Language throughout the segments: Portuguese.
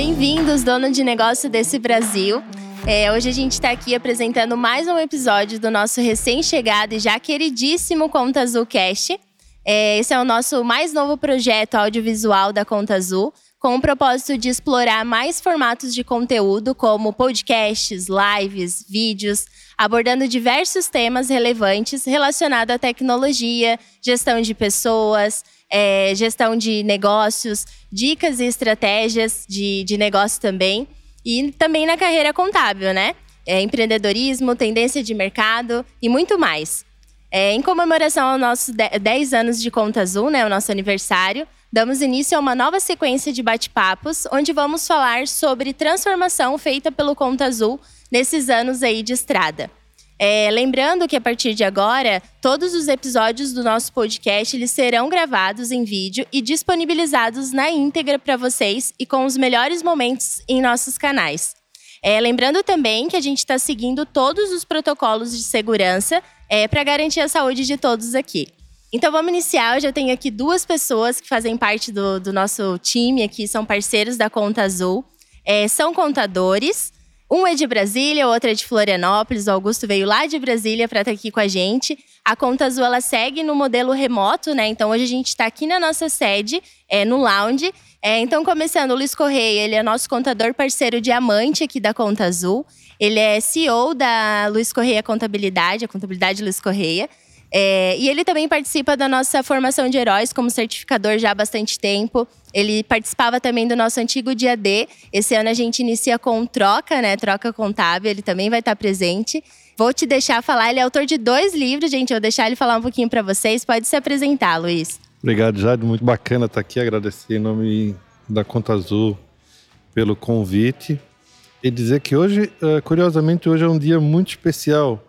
Bem-vindos, dono de negócio desse Brasil. É, hoje a gente está aqui apresentando mais um episódio do nosso recém-chegado e já queridíssimo Conta Azul Cast. É, esse é o nosso mais novo projeto audiovisual da Conta Azul, com o propósito de explorar mais formatos de conteúdo, como podcasts, lives, vídeos, abordando diversos temas relevantes relacionados à tecnologia, gestão de pessoas, é, gestão de negócios, dicas e estratégias de, de negócio também. E também na carreira contábil, né? É, empreendedorismo, tendência de mercado e muito mais. É, em comemoração aos nossos 10 anos de Conta Azul, né, o nosso aniversário, damos início a uma nova sequência de bate-papos, onde vamos falar sobre transformação feita pelo Conta Azul nesses anos aí de estrada. É, lembrando que a partir de agora, todos os episódios do nosso podcast eles serão gravados em vídeo e disponibilizados na íntegra para vocês e com os melhores momentos em nossos canais. É, lembrando também que a gente está seguindo todos os protocolos de segurança é, para garantir a saúde de todos aqui. Então vamos iniciar. Eu já tenho aqui duas pessoas que fazem parte do, do nosso time aqui, são parceiros da Conta Azul. É, são contadores. Um é de Brasília, o outro é de Florianópolis. O Augusto veio lá de Brasília para estar tá aqui com a gente. A Conta Azul ela segue no modelo remoto, né? Então hoje a gente está aqui na nossa sede, é, no lounge. É, então, começando, o Luiz Correia, ele é nosso contador parceiro diamante aqui da Conta Azul. Ele é CEO da Luiz Correia Contabilidade, a Contabilidade Luiz Correia. É, e ele também participa da nossa formação de heróis como certificador já há bastante tempo. Ele participava também do nosso antigo dia D. Esse ano a gente inicia com troca, né? Troca contábil. Ele também vai estar presente. Vou te deixar falar. Ele é autor de dois livros, gente. Eu vou deixar ele falar um pouquinho para vocês. Pode se apresentar, Luiz. Obrigado, Jade. Muito bacana estar aqui. Agradecer em nome da Conta Azul pelo convite. E dizer que hoje, eh, curiosamente, hoje é um dia muito especial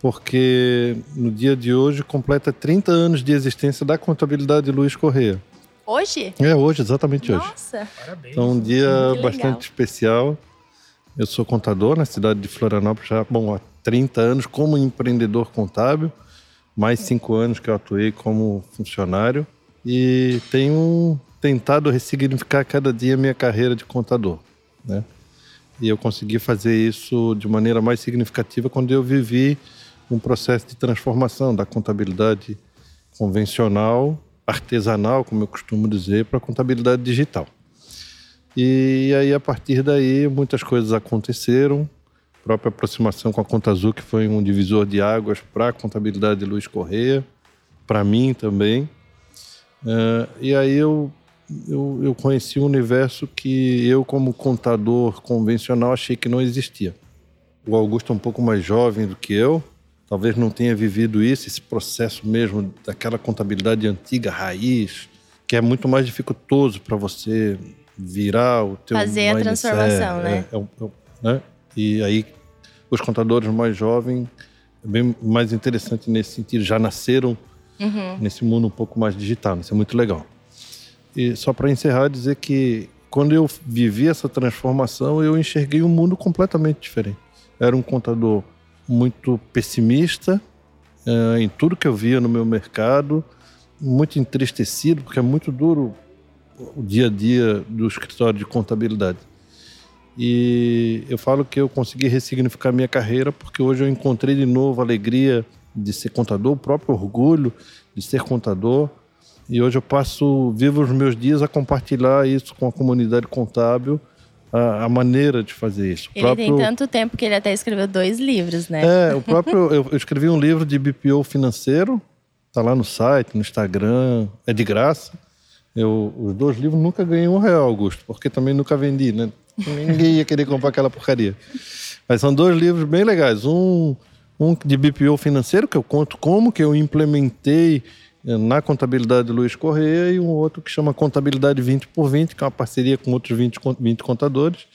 porque no dia de hoje completa 30 anos de existência da contabilidade Luiz Correia. Hoje? É, hoje, exatamente hoje. Nossa! Parabéns. Então, um dia bastante especial. Eu sou contador na cidade de Florianópolis já, bom, há 30 anos como empreendedor contábil, mais cinco anos que eu atuei como funcionário e tenho tentado ressignificar cada dia a minha carreira de contador, né? E eu consegui fazer isso de maneira mais significativa quando eu vivi um processo de transformação da contabilidade convencional, artesanal, como eu costumo dizer, para a contabilidade digital. E aí, a partir daí, muitas coisas aconteceram. A própria aproximação com a Conta Azul, que foi um divisor de águas para a contabilidade de Luiz Correia, para mim também. Uh, e aí eu, eu, eu conheci um universo que eu, como contador convencional, achei que não existia. O Augusto é um pouco mais jovem do que eu, talvez não tenha vivido isso, esse processo mesmo daquela contabilidade antiga, raiz, que é muito mais dificultoso para você virar o teu fazer a transformação, é, né? É, é, é, né? E aí os contadores mais jovens é bem mais interessante nesse sentido, já nasceram uhum. nesse mundo um pouco mais digital, isso é muito legal. E só para encerrar dizer que quando eu vivi essa transformação, eu enxerguei um mundo completamente diferente. Era um contador muito pessimista uh, em tudo que eu via no meu mercado, muito entristecido, porque é muito duro o dia a dia do escritório de contabilidade. E eu falo que eu consegui ressignificar minha carreira porque hoje eu encontrei de novo a alegria de ser contador, o próprio orgulho de ser contador. E hoje eu passo, vivo os meus dias a compartilhar isso com a comunidade contábil a, a, maneira de fazer isso. ele próprio... tem tanto tempo que ele até escreveu dois livros, né? É, o próprio. eu, eu escrevi um livro de BPO financeiro, tá lá no site, no Instagram, é de graça. Eu, os dois livros nunca ganhei um real, Augusto, porque também nunca vendi, né? Ninguém ia querer comprar aquela porcaria. Mas são dois livros bem legais. Um, um de BPO financeiro, que eu conto como que eu implementei na contabilidade Luiz Correia e um outro que chama Contabilidade 20 por 20, que é uma parceria com outros 20, 20 contadores,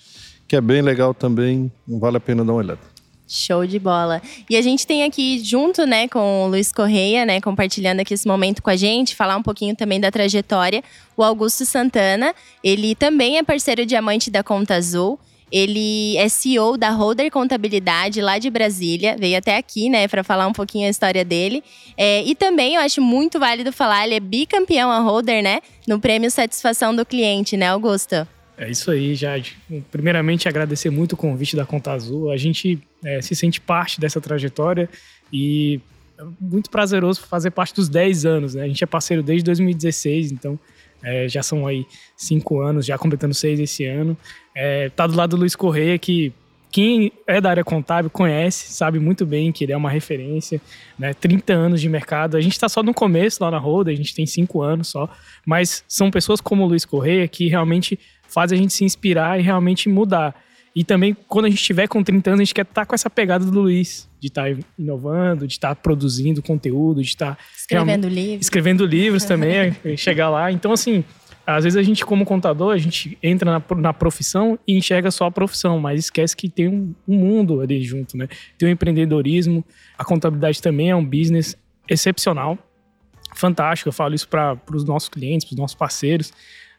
que é bem legal também, vale a pena dar uma olhada. Show de bola. E a gente tem aqui junto, né, com o Luiz Correia, né, compartilhando aqui esse momento com a gente, falar um pouquinho também da trajetória, o Augusto Santana. Ele também é parceiro diamante da Conta Azul. Ele é CEO da Holder Contabilidade lá de Brasília, veio até aqui, né, para falar um pouquinho a história dele. É, e também eu acho muito válido falar, ele é bicampeão a Holder, né, no prêmio Satisfação do Cliente, né, Augusto? É isso aí, Jade. Primeiramente, agradecer muito o convite da Conta Azul. A gente é, se sente parte dessa trajetória e é muito prazeroso fazer parte dos 10 anos. Né? A gente é parceiro desde 2016, então é, já são aí cinco anos, já completando seis esse ano. É, tá do lado do Luiz Correia, que quem é da área contábil conhece, sabe muito bem que ele é uma referência, né? 30 anos de mercado. A gente está só no começo lá na Roda, a gente tem cinco anos só, mas são pessoas como o Luiz Correia que realmente fazem a gente se inspirar e realmente mudar. E também, quando a gente estiver com 30 anos, a gente quer estar tá com essa pegada do Luiz, de estar tá inovando, de estar tá produzindo conteúdo, de estar. Escrevendo livros. Escrevendo livros também, chegar lá. Então, assim, às vezes a gente, como contador, a gente entra na, na profissão e enxerga só a profissão, mas esquece que tem um, um mundo ali junto, né? Tem o empreendedorismo, a contabilidade também é um business excepcional, fantástico. Eu falo isso para os nossos clientes, para os nossos parceiros.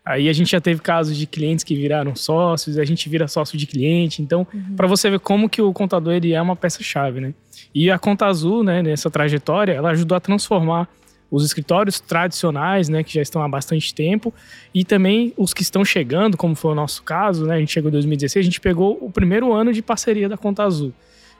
Aí a gente já teve casos de clientes que viraram sócios, a gente vira sócio de cliente. Então, uhum. para você ver como que o contador ele é uma peça-chave, né? E a Conta Azul, né, nessa trajetória, ela ajudou a transformar os escritórios tradicionais, né, que já estão há bastante tempo, e também os que estão chegando, como foi o nosso caso, né, a gente chegou em 2016, a gente pegou o primeiro ano de parceria da Conta Azul.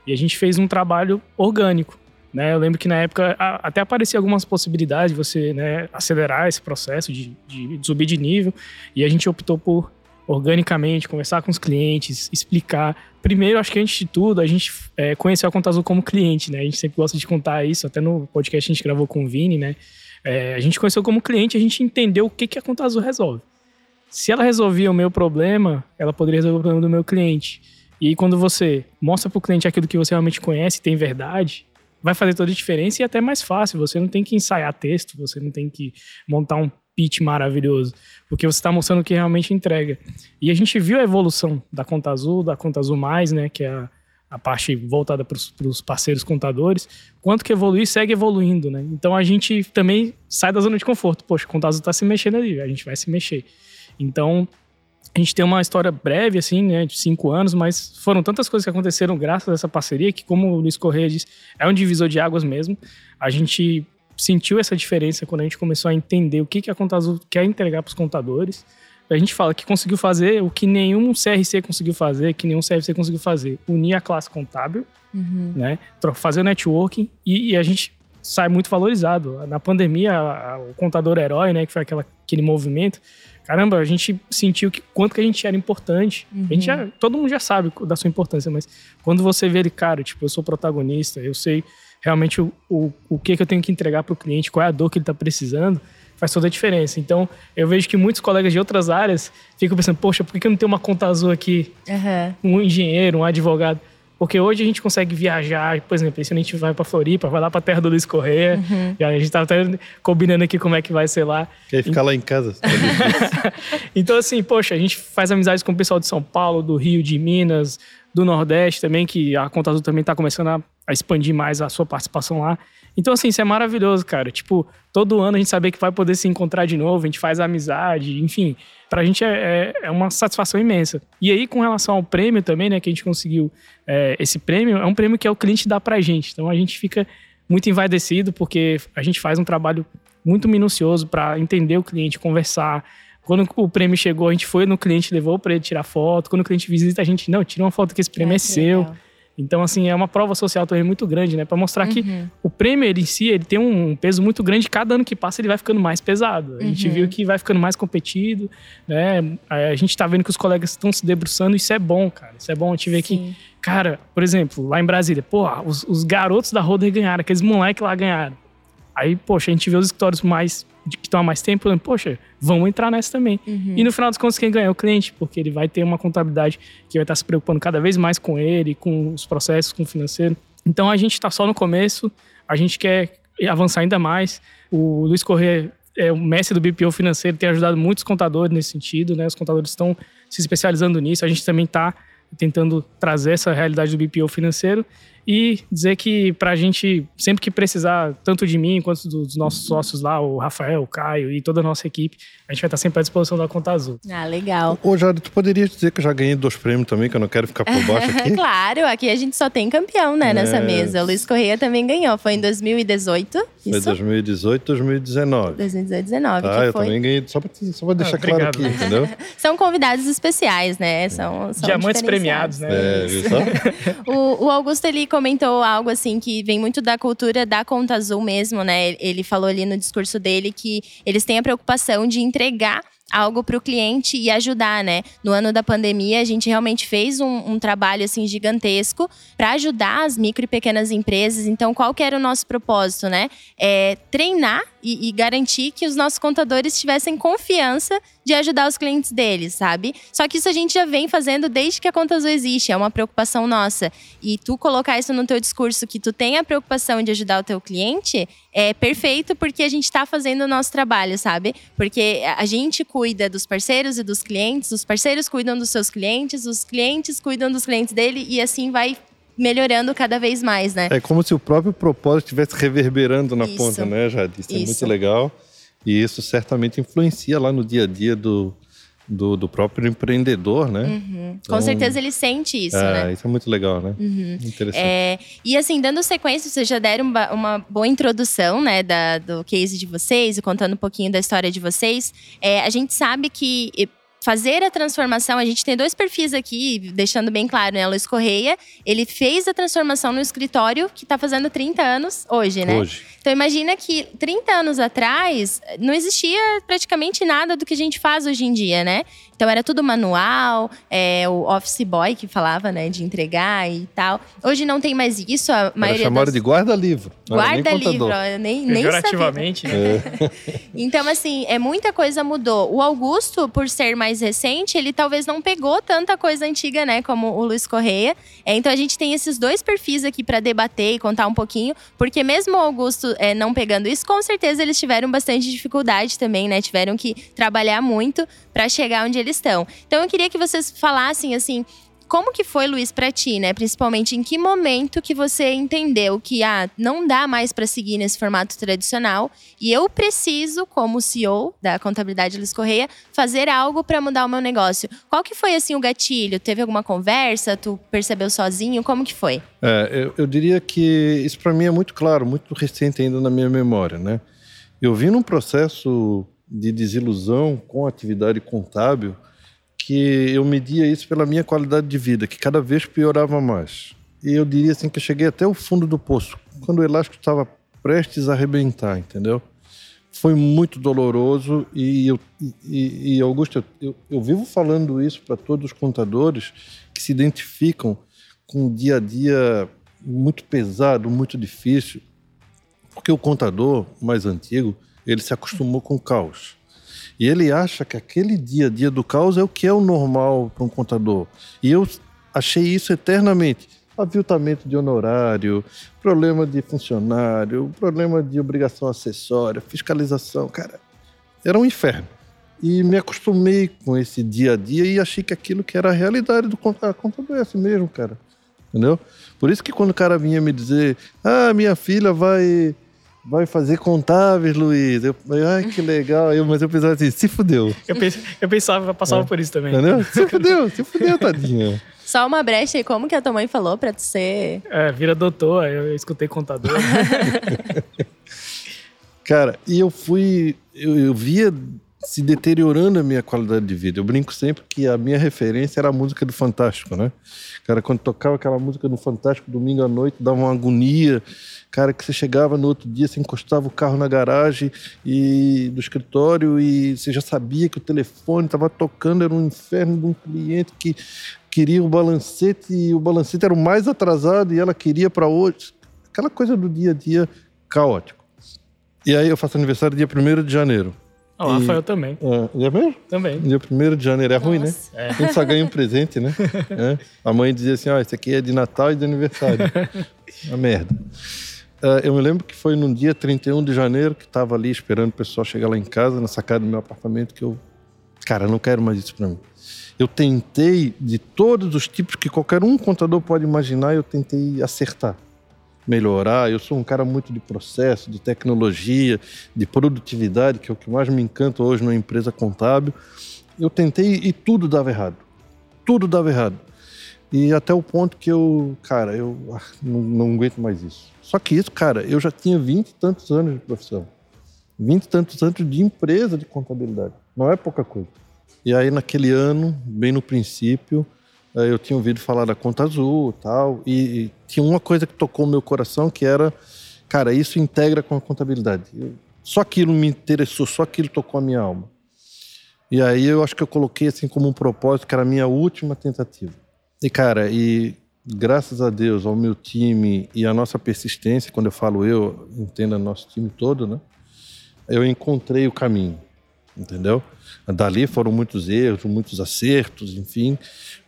E a gente fez um trabalho orgânico. Né? Eu lembro que na época até aparecia algumas possibilidades de você né, acelerar esse processo de, de, de subir de nível, e a gente optou por organicamente, conversar com os clientes, explicar. Primeiro, acho que antes de tudo, a gente é, conheceu a Conta Azul como cliente, né? A gente sempre gosta de contar isso, até no podcast a gente gravou com o Vini, né? É, a gente conheceu como cliente, a gente entendeu o que, que a Conta Azul resolve. Se ela resolvia o meu problema, ela poderia resolver o problema do meu cliente. E quando você mostra para o cliente aquilo que você realmente conhece, tem verdade, vai fazer toda a diferença e é até mais fácil. Você não tem que ensaiar texto, você não tem que montar um pitch maravilhoso, porque você está mostrando o que realmente entrega. E a gente viu a evolução da Conta Azul, da Conta Azul Mais, né, que é a, a parte voltada para os parceiros contadores, quanto que evoluiu e segue evoluindo, né? Então a gente também sai da zona de conforto. Poxa, a Conta Azul está se mexendo ali, a gente vai se mexer. Então a gente tem uma história breve, assim, né, de cinco anos, mas foram tantas coisas que aconteceram graças a essa parceria que, como o Luiz Correia disse, é um divisor de águas mesmo. A gente sentiu essa diferença quando a gente começou a entender o que, que a Conta Azul quer entregar para os contadores. A gente fala que conseguiu fazer o que nenhum CRC conseguiu fazer, que nenhum CFC conseguiu fazer. Unir a classe contábil, uhum. né? fazer o networking e, e, a gente sai muito valorizado. Na pandemia, a, a, o contador herói, né? Que foi aquela, aquele movimento. Caramba, a gente sentiu que quanto que a gente era importante. Uhum. A gente já, todo mundo já sabe da sua importância, mas quando você vê ele, cara, tipo, eu sou protagonista, eu sei realmente o, o, o que, que eu tenho que entregar para o cliente, qual é a dor que ele está precisando, faz toda a diferença. Então, eu vejo que muitos colegas de outras áreas ficam pensando, poxa, por que, eu não tenho uma conta azul aqui? Uhum. Um engenheiro, um advogado. Porque hoje a gente consegue viajar, por exemplo, se a gente vai para Floripa, vai lá para terra do Luiz Correia, uhum. a gente tá até combinando aqui como é que vai ser lá. Quer ficar lá em casa. então, assim, poxa, a gente faz amizades com o pessoal de São Paulo, do Rio, de Minas, do Nordeste também, que a Conta Azul também está começando a, a, expandir mais a sua participação lá. Então, assim, isso é maravilhoso, cara. Tipo, todo ano a gente saber que vai poder se encontrar de novo, a gente faz amizade, enfim. Pra gente é, é, é uma satisfação imensa. E aí, com relação ao prêmio também, né, que a gente conseguiu é, esse prêmio, é um prêmio que é o cliente dá pra gente. Então, a gente fica muito envaidecido, porque a gente faz um trabalho muito minucioso para entender o cliente, conversar, quando o prêmio chegou, a gente foi no cliente, levou para ele tirar foto. Quando o cliente visita, a gente, não, tira uma foto que esse prêmio é, é seu. Legal. Então, assim, é uma prova social também muito grande, né? Para mostrar uhum. que o prêmio ele, em si, ele tem um peso muito grande. Cada ano que passa, ele vai ficando mais pesado. A gente uhum. viu que vai ficando mais competido, né? A gente tá vendo que os colegas estão se debruçando. Isso é bom, cara. Isso é bom. A gente vê que, cara, por exemplo, lá em Brasília, pô, os, os garotos da Roder ganharam, aqueles moleques lá ganharam. Aí, poxa, a gente vê os escritórios mais que estão há mais tempo, falando, poxa, vamos entrar nessa também. Uhum. E no final das contas, quem ganha é o cliente, porque ele vai ter uma contabilidade que vai estar se preocupando cada vez mais com ele, com os processos, com o financeiro. Então a gente está só no começo, a gente quer avançar ainda mais. O Luiz Corrêa é o mestre do BPO financeiro, tem ajudado muitos contadores nesse sentido, né? Os contadores estão se especializando nisso, a gente também está tentando trazer essa realidade do BPO financeiro. E dizer que pra gente, sempre que precisar, tanto de mim quanto dos nossos sócios lá, o Rafael, o Caio e toda a nossa equipe, a gente vai estar sempre à disposição da Conta Azul. Ah, legal. Ô, Jade, tu poderia dizer que eu já ganhei dois prêmios também, que eu não quero ficar por baixo aqui? claro, aqui a gente só tem campeão, né, nessa é. mesa. O Luiz Correia também ganhou, foi em 2018. Foi 2018, 2019. 2018, 2019. Ah, eu foi... também ganhei, só pra, só pra deixar ah, claro aqui, entendeu? são convidados especiais, né? São, são Diamantes premiados, né? É, viu só? o, o Augusto, ele comentou algo assim que vem muito da cultura da conta azul mesmo, né? Ele falou ali no discurso dele que eles têm a preocupação de entregar algo para o cliente e ajudar, né? No ano da pandemia, a gente realmente fez um, um trabalho assim gigantesco para ajudar as micro e pequenas empresas. Então, qual que era o nosso propósito, né? É treinar e, e, garantir que os nossos contadores tivessem confiança de ajudar os clientes deles, sabe? Só que isso a gente já vem fazendo desde que a Conta Azul existe, é uma preocupação nossa. E tu colocar isso no teu discurso que tu tem a preocupação de ajudar o teu cliente, é perfeito porque a gente está fazendo o nosso trabalho, sabe? Porque a gente cuida dos parceiros e dos clientes, os parceiros cuidam dos seus clientes, os clientes cuidam dos clientes dele e assim vai melhorando cada vez mais, né? É como se o próprio propósito estivesse reverberando na isso. ponta, né, isso, é muito legal. E isso certamente influencia lá no dia a dia do, do, do próprio empreendedor, né? Uhum. Então, Com certeza ele sente isso, é, né? Isso é muito legal, né? Uhum. Interessante. É, e assim, dando sequência, vocês já deram uma, uma, boa introdução, né, da, do case de vocês, e contando um pouquinho da história de vocês. É, a gente sabe que fazer a transformação, a gente tem dois perfis aqui, deixando bem claro, né? Luiz Correia, ele fez a transformação no escritório que está fazendo 30 anos hoje, né? Hoje. Então imagina que 30 anos atrás não existia praticamente nada do que a gente faz hoje em dia, né? Então era tudo manual, é, o office boy que falava, né, de entregar e tal. Hoje não tem mais isso, a maioria das... de guarda-livro. Guarda-livro, nem, nem Pejorativamente, né? É. então, assim, é, muita coisa mudou. O Augusto, por ser mais recente, ele talvez não pegou tanta coisa antiga, né, como o Luiz Correia. É, então a gente tem esses dois perfis aqui para debater e contar um pouquinho, porque mesmo o Augusto é, não pegando isso, com certeza eles tiveram bastante dificuldade também, né? Tiveram que trabalhar muito para chegar onde eles estão. Então eu queria que vocês falassem assim, como que foi, Luiz, para ti, né? Principalmente em que momento que você entendeu que ah, não dá mais para seguir nesse formato tradicional e eu preciso, como CEO da contabilidade Luiz Correia, fazer algo para mudar o meu negócio. Qual que foi assim o gatilho? Teve alguma conversa? Tu percebeu sozinho? Como que foi? É, eu, eu diria que isso para mim é muito claro, muito recente ainda na minha memória, né? Eu vi num processo de desilusão com a atividade contábil que eu media isso pela minha qualidade de vida, que cada vez piorava mais. E eu diria assim que eu cheguei até o fundo do poço, quando o elástico estava prestes a arrebentar, entendeu? Foi muito doloroso e, eu, e, e Augusto, eu, eu vivo falando isso para todos os contadores que se identificam com um dia a dia muito pesado, muito difícil, porque o contador mais antigo, ele se acostumou com o caos. E ele acha que aquele dia a dia do caos é o que é o normal para um contador. E eu achei isso eternamente. Aviltamento de honorário, problema de funcionário, problema de obrigação acessória, fiscalização. Cara, era um inferno. E me acostumei com esse dia a dia e achei que aquilo que era a realidade do contador. é assim mesmo, cara. Entendeu? Por isso que quando o cara vinha me dizer, ah, minha filha vai Vai fazer contáveis, Luiz. Eu, ai, que legal. Eu, mas eu pensava assim, se fudeu. Eu, pens, eu pensava, eu passava é. por isso também. Entendeu? Se fudeu, se fudeu, tadinha. Só uma brecha aí, como que a tua mãe falou pra tu ser. É, vira doutor, eu escutei contador. Cara, e eu fui. Eu, eu via se deteriorando a minha qualidade de vida. Eu brinco sempre que a minha referência era a música do Fantástico, né? Cara, quando tocava aquela música do Fantástico domingo à noite, dava uma agonia. Cara, que você chegava no outro dia, você encostava o carro na garagem e do escritório e você já sabia que o telefone estava tocando, era um inferno de um cliente que queria o balancete e o balancete era o mais atrasado e ela queria para hoje. Aquela coisa do dia a dia caótico. E aí eu faço aniversário dia 1 de janeiro. O Rafael também. É, é mesmo? Também. Dia 1 de janeiro. É Nossa. ruim, né? É. A gente só ganha um presente, né? é. A mãe dizia assim: ó, oh, esse aqui é de Natal e de aniversário. Uma merda. Uh, eu me lembro que foi num dia 31 de janeiro que estava ali esperando o pessoal chegar lá em casa, na sacada do meu apartamento, que eu Cara, não quero mais isso para mim. Eu tentei, de todos os tipos que qualquer um contador pode imaginar, eu tentei acertar, melhorar. Eu sou um cara muito de processo, de tecnologia, de produtividade, que é o que mais me encanta hoje numa empresa contábil. Eu tentei e tudo dava errado. Tudo dava errado. E até o ponto que eu, cara, eu ah, não, não aguento mais isso. Só que isso, cara, eu já tinha vinte e tantos anos de profissão. Vinte e tantos anos de empresa de contabilidade. Não é pouca coisa. E aí, naquele ano, bem no princípio, eu tinha ouvido falar da Conta Azul tal, e, e tinha uma coisa que tocou o meu coração, que era, cara, isso integra com a contabilidade. só aquilo me interessou, só aquilo tocou a minha alma. E aí eu acho que eu coloquei assim como um propósito, que era a minha última tentativa. E cara, e graças a Deus, ao meu time e à nossa persistência, quando eu falo eu, entenda nosso time todo, né? Eu encontrei o caminho, entendeu? Dali foram muitos erros, muitos acertos, enfim.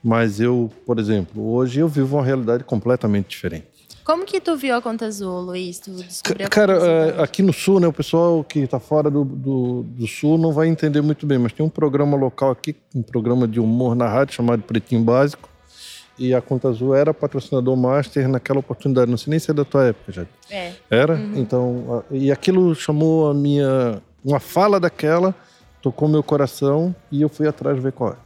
Mas eu, por exemplo, hoje eu vivo uma realidade completamente diferente. Como que tu viu a Conta Azul, Luiz? Tu descobriu Cara, é, aqui no Sul, né, o pessoal que está fora do, do, do, Sul não vai entender muito bem, mas tem um programa local aqui, um programa de humor na rádio chamado Pretinho Básico, e a Conta Azul era patrocinador master naquela oportunidade. Não sei nem se é da tua época já. É. Era? Uhum. Então, e aquilo chamou a minha... Uma fala daquela tocou meu coração e eu fui atrás ver qual é.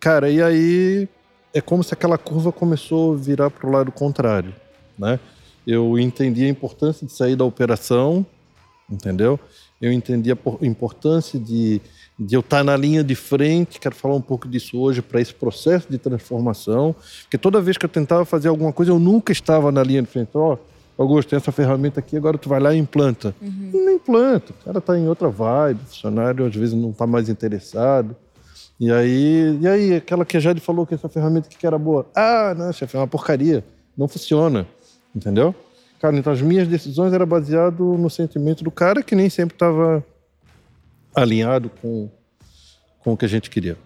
Cara, e aí é como se aquela curva começou a virar para o lado contrário, né? Eu entendi a importância de sair da operação, entendeu? Eu entendi a importância de, de eu estar na linha de frente, quero falar um pouco disso hoje, para esse processo de transformação, porque toda vez que eu tentava fazer alguma coisa, eu nunca estava na linha de frente. Oh, Augusto, tem essa ferramenta aqui, agora tu vai lá e implanta. Uhum. Não implanta, o cara está em outra vibe, o funcionário às vezes não está mais interessado. E aí, e aí, aquela que a Jade falou que essa ferramenta que era boa. Ah, não, chefe, é uma porcaria, não funciona, entendeu? Cara, então as minhas decisões eram baseadas no sentimento do cara que nem sempre estava alinhado com, com o que a gente queria.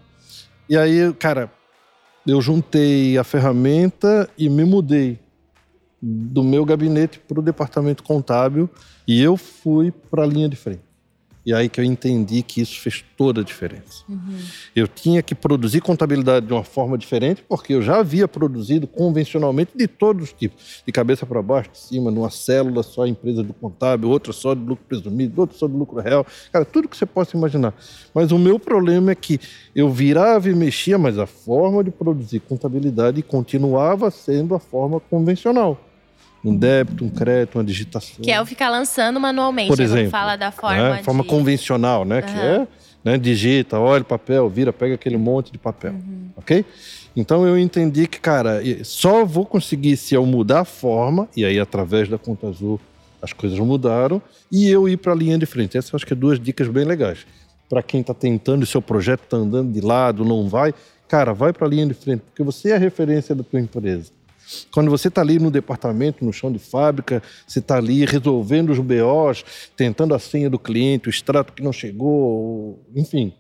E aí, cara, eu juntei a ferramenta e me mudei do meu gabinete para o departamento contábil e eu fui para a linha de frente. E aí que eu entendi que isso fez toda a diferença. Uhum. Eu tinha que produzir contabilidade de uma forma diferente, porque eu já havia produzido convencionalmente de todos os tipos, de cabeça para baixo, de cima, numa célula só empresa do contábil, outra só de lucro presumido, outra só de lucro real, cara, tudo que você possa imaginar. Mas o meu problema é que eu virava e mexia, mas a forma de produzir contabilidade continuava sendo a forma convencional um débito, um crédito, uma digitação. Que é o ficar lançando manualmente, Por exemplo, fala da forma né? forma convencional, né? Uhum. Que é, né? digita, olha papel, vira, pega aquele monte de papel, uhum. ok? Então eu entendi que, cara, só vou conseguir se eu mudar a forma, e aí através da conta azul as coisas mudaram, e eu ir para a linha de frente. Essas acho que é duas dicas bem legais. Para quem está tentando, o seu projeto está andando de lado, não vai, cara, vai para a linha de frente, porque você é a referência da tua empresa. Quando você está ali no departamento, no chão de fábrica, você está ali resolvendo os BOs, tentando a senha do cliente, o extrato que não chegou, enfim.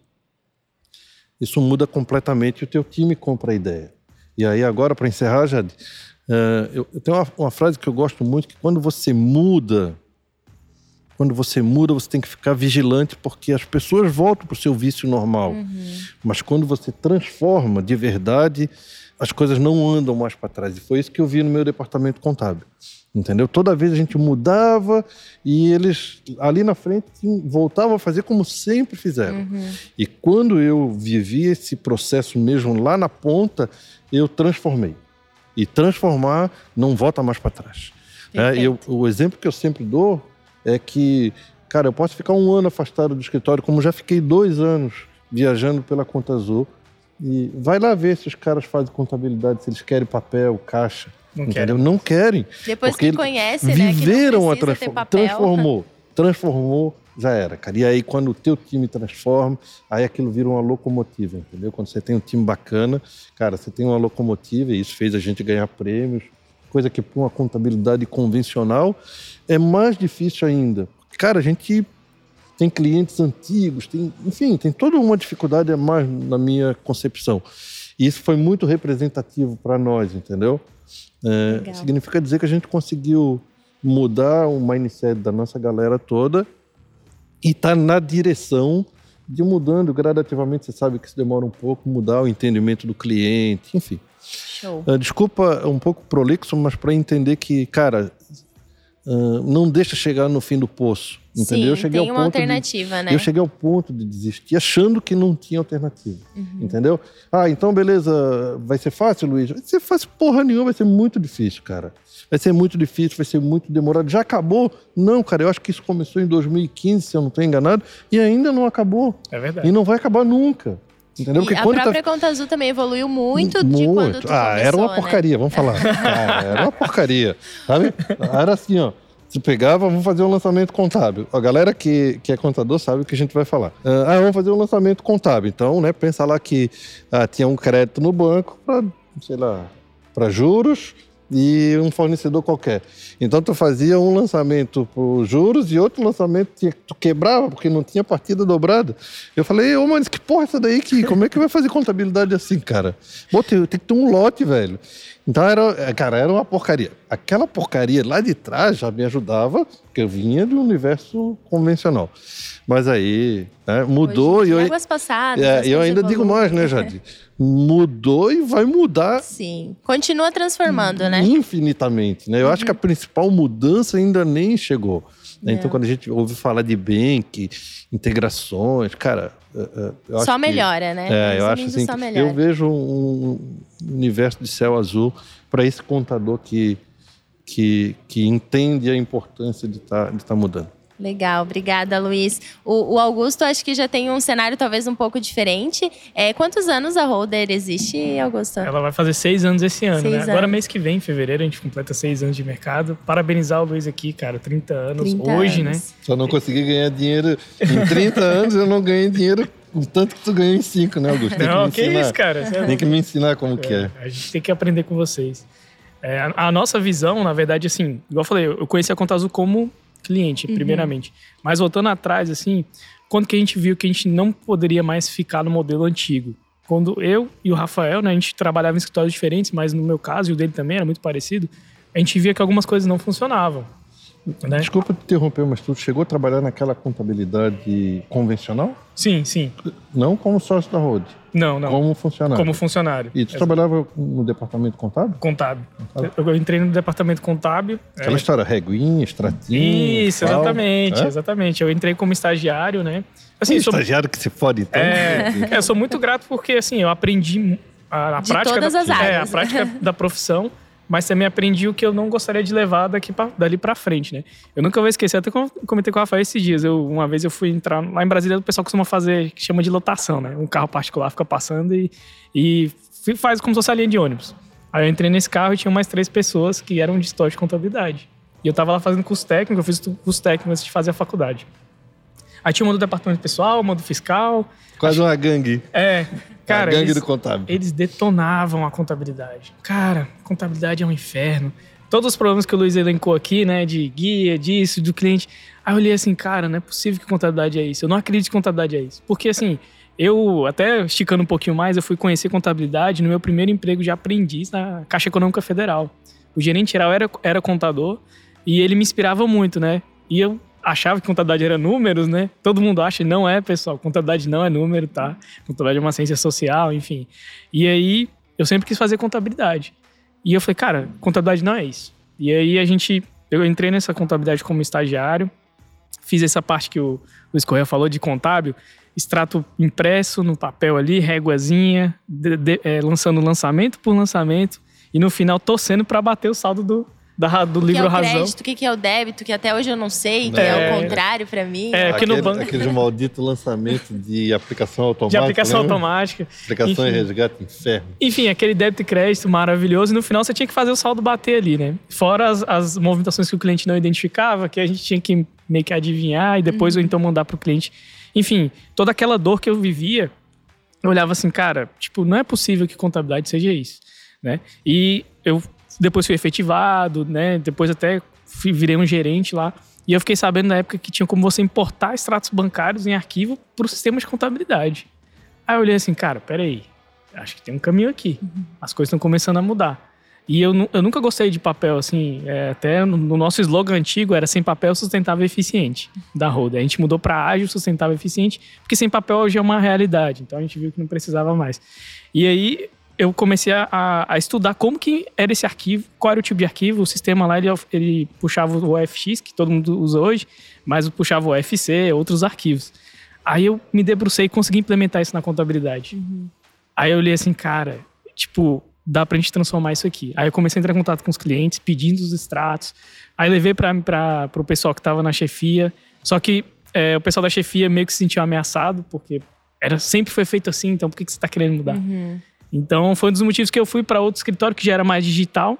Isso muda completamente o teu time compra a ideia. E aí agora, para encerrar, Jade, uh, eu, eu, tenho uma, uma frase que eu gosto muito, que quando você muda, quando você muda, você tem que ficar vigilante, porque as pessoas voltam para o seu vício normal. Uhum. Mas quando você transforma de verdade, as coisas não andam mais para trás. E foi isso que eu vi no meu departamento contábil. Entendeu? Toda vez a gente mudava e eles ali na frente voltavam a fazer como sempre fizeram. Uhum. E quando eu vivi esse processo mesmo lá na ponta, eu transformei. E transformar não volta mais para trás. É, eu, o exemplo que eu sempre dou é que, cara, eu posso ficar um ano afastado do escritório, como já fiquei dois anos viajando pela Conta Azul e vai lá ver se os caras fazem contabilidade, se eles querem papel, caixa. Não entendeu? querem. Não querem. Depois que conhece, né? Viveram a transformação. Transformou. Transformou, já era, cara. E aí, quando o teu time transforma, aí aquilo vira uma locomotiva, entendeu? Quando você tem um time bacana, cara, você tem uma locomotiva, e isso fez a gente ganhar prêmios, coisa que para uma contabilidade convencional é mais difícil ainda. Cara, a gente tem clientes antigos, tem, enfim, tem toda uma dificuldade a mais na minha concepção. E isso foi muito representativo para nós, entendeu? É, significa dizer que a gente conseguiu mudar o mindset da nossa galera toda e está na direção de mudando gradativamente. Você sabe que isso demora um pouco, mudar o entendimento do cliente, enfim. Show. Uh, desculpa um pouco prolixo, mas para entender que, cara, uh, não deixa chegar no fim do poço. Entendeu? Sim, eu cheguei tem ao uma ponto alternativa, de, né? Eu cheguei ao ponto de desistir, achando que não tinha alternativa. Uhum. Entendeu? Ah, então beleza, vai ser fácil, Luiz? Vai ser fácil porra nenhuma, vai ser muito difícil, cara. Vai ser muito difícil, vai ser muito demorado. Já acabou? Não, cara, eu acho que isso começou em 2015, se eu não estou enganado, e ainda não acabou. É verdade. E não vai acabar nunca. Entendeu? Porque e a própria tá... Conta Azul também evoluiu muito, muito. de quando tu Ah, começou, era uma né? porcaria, vamos falar. ah, era uma porcaria, sabe? Era assim, ó. Pegava, vamos fazer um lançamento contábil. A galera que, que é contador sabe o que a gente vai falar. Ah, vamos fazer um lançamento contábil. Então, né, pensa lá que ah, tinha um crédito no banco para, sei lá, para juros e um fornecedor qualquer. Então tu fazia um lançamento por juros e outro lançamento tu quebrava porque não tinha partida dobrada. Eu falei, ô mano, que porra é essa daí que como é que vai fazer contabilidade assim, cara? Pô, tem, tem que ter um lote, velho. Então era, cara, era uma porcaria. Aquela porcaria lá de trás já me ajudava, porque eu vinha do universo convencional. Mas aí né, mudou Hoje, e eu, águas passadas, é, eu ainda evoluem. digo mais, né, Jade? mudou e vai mudar. Sim. Continua transformando, né? Infinitamente, né? Eu uhum. acho que a uhum. principal mudança ainda nem chegou. Né? Então, quando a gente ouve falar de bank, integrações, cara. Eu só melhora, que, né? É, eu acho assim. eu vejo um universo de céu azul para esse contador que, que, que entende a importância de estar tá, de tá mudando. Legal, obrigada, Luiz. O, o, Augusto acho que já tem um cenário talvez um pouco diferente. É, quantos anos a Holder existe, Augusto? Ela vai fazer seis anos esse ano, seis né? Anos. Agora, mês que vem, em fevereiro, a gente completa seis anos de mercado. Parabenizar o Luiz aqui, cara, 30 anos 30 hoje, né? anos. né? Só não consegui ganhar dinheiro. Em 30 anos eu não ganhei dinheiro o tanto que tu ganhou em 5, né, Augusto? Tem não, que, que isso, cara. É tem que me ensinar como é, que é. A gente tem que aprender com vocês. É, a, a, nossa visão, na verdade, assim, igual eu falei, eu conheci a Conta Azul como cliente, uhum. primeiramente. Mas voltando atrás, assim, quando que a gente viu que a gente não poderia mais ficar no modelo antigo? Quando eu e o Rafael, né, a gente trabalhava em escritórios diferentes, mas no meu caso e o dele também era muito parecido, a gente via que algumas coisas não funcionavam. Né? Desculpa te interromper, mas tu chegou a trabalhar naquela contabilidade convencional? Sim, sim. Não como sócio da Road? Não, não. Como funcionário? Como funcionário. E tu Exato. trabalhava no departamento contábil? Contábil. contábil. Eu entrei no departamento contábil. Aquela é... história, reguinha, extratinho. Isso, tal. exatamente, é? exatamente. Eu entrei como estagiário, né? Assim, um sou... estagiário que se fode então. É, é, eu sou muito grato porque assim, eu aprendi a, a prática todas da, as áreas. É, a prática da profissão mas também aprendi o que eu não gostaria de levar daqui pra, dali para frente, né? Eu nunca vou esquecer, até comentei com o Rafael esses dias. Eu, uma vez eu fui entrar lá em Brasília, o pessoal costuma fazer, que chama de lotação, né? Um carro particular fica passando e, e faz como se fosse a linha de ônibus. Aí eu entrei nesse carro e tinha mais três pessoas que eram de história de contabilidade. E eu tava lá fazendo curso técnico, eu fiz curso técnico antes de fazer a faculdade. Aí tinha uma do departamento pessoal, uma do fiscal. Quase acho... uma gangue. É. Cara, a gangue eles, do contábil. Eles detonavam a contabilidade. Cara, contabilidade é um inferno. Todos os problemas que o Luiz elencou aqui, né, de guia, disso, do cliente. Aí eu olhei assim, cara, não é possível que contabilidade é isso. Eu não acredito que contabilidade é isso. Porque assim, eu, até esticando um pouquinho mais, eu fui conhecer contabilidade no meu primeiro emprego de aprendiz na Caixa Econômica Federal. O gerente geral era, era contador e ele me inspirava muito, né? E eu achava que contabilidade era números, né? Todo mundo acha, não é, pessoal. Contabilidade não é número, tá? Contabilidade é uma ciência social, enfim. E aí, eu sempre quis fazer contabilidade. E eu falei, cara, contabilidade não é isso. E aí a gente, eu entrei nessa contabilidade como estagiário, fiz essa parte que o Luiz Correia falou de contábil, extrato impresso no papel ali, réguazinha, de, de, é, lançando lançamento por lançamento, e no final torcendo para bater o saldo do, da, do que livro é o Razão. crédito, o que é o débito, que até hoje eu não sei, que é, é o contrário para mim. É, aquele, no banco... aquele maldito lançamento de aplicação automática. De aplicação lembra? automática. Aplicação Enfim. e resgate inferno. Enfim, aquele débito e crédito maravilhoso. E no final você tinha que fazer o saldo bater ali, né? Fora as, as movimentações que o cliente não identificava, que a gente tinha que meio que adivinhar e depois uhum. ou então mandar para o cliente. Enfim, toda aquela dor que eu vivia, eu olhava assim, cara, tipo, não é possível que contabilidade seja isso, né? E eu depois fui efetivado, né? Depois até fui, virei um gerente lá. E eu fiquei sabendo na época que tinha como você importar extratos bancários em arquivo para o sistema de contabilidade. Aí eu olhei assim, cara, peraí, acho que tem um caminho aqui. As coisas estão começando a mudar. E eu, eu nunca gostei de papel, assim, é, até no, no, nosso slogan antigo era sem papel, sustentável e eficiente, da Roda. A gente mudou para ágil, sustentável e eficiente, porque sem papel hoje é uma realidade, então a gente viu que não precisava mais. E aí eu comecei a, a, estudar como que era esse arquivo, qual era o tipo de arquivo, o sistema lá, ele, ele puxava o OFX, que todo mundo usa hoje, mas puxava o OFC, outros arquivos. Aí eu me debrucei e consegui implementar isso na contabilidade. Uhum. Aí eu olhei assim, cara, tipo, dá pra gente transformar isso aqui. Aí eu comecei a entrar em contato com os clientes, pedindo os extratos. Aí levei para o pessoal que estava na chefia. Só que é, o pessoal da chefia meio que se sentiu ameaçado, porque era sempre foi feito assim, então por que, que você está querendo mudar? Uhum. Então foi um dos motivos que eu fui para outro escritório que já era mais digital.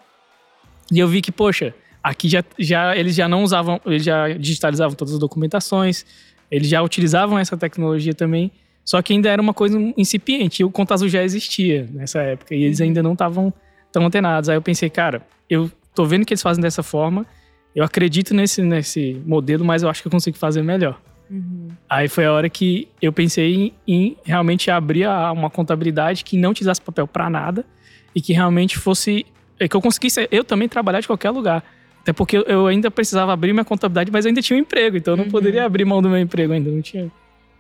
E eu vi que, poxa, aqui já, já eles já não usavam, eles já digitalizavam todas as documentações, eles já utilizavam essa tecnologia também. Só que ainda era uma coisa incipiente. E o Conta Azul já existia nessa época. E eles ainda não estavam tão antenados. Aí eu pensei, cara, eu tô vendo que eles fazem dessa forma. Eu acredito nesse, nesse modelo, mas eu acho que eu consigo fazer melhor. Uhum. Aí foi a hora que eu pensei em, em realmente abrir uma contabilidade que não utilizasse papel para nada e que realmente fosse. É, que eu conseguisse eu também trabalhar de qualquer lugar. Até porque eu ainda precisava abrir minha contabilidade, mas eu ainda tinha um emprego, então eu não uhum. poderia abrir mão do meu emprego ainda, não tinha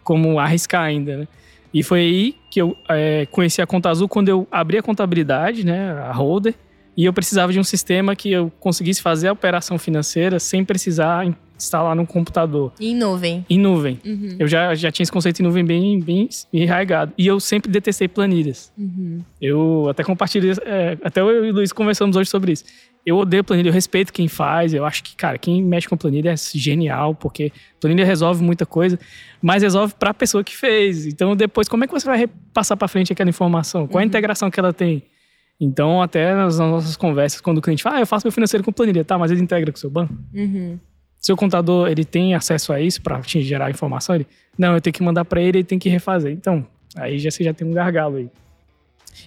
como arriscar ainda, né? E foi aí que eu é, conheci a Conta Azul quando eu abri a contabilidade, né, a holder, e eu precisava de um sistema que eu conseguisse fazer a operação financeira sem precisar instalar no computador. Em nuvem. Em nuvem. Uhum. Eu já, já tinha esse conceito em nuvem bem, bem enraigado. E eu sempre detestei planilhas. Uhum. Eu até compartilhei, é, até eu e o Luiz conversamos hoje sobre isso eu odeio planilha, eu respeito quem faz, eu acho que, cara, quem mexe com planilha é genial, porque planilha resolve muita coisa, mas resolve para a pessoa que fez. Então, depois, como é que você vai passar para frente aquela informação? Qual a uhum. integração que ela tem? Então, até nas nossas conversas, quando o cliente fala, ah, eu faço meu financeiro com planilha, tá, mas ele integra com o seu banco? Uhum. Seu contador, ele tem acesso a isso para te gerar informação? Ele, não, eu tenho que mandar para ele, ele tem que refazer. Então, aí já, você já tem um gargalo aí.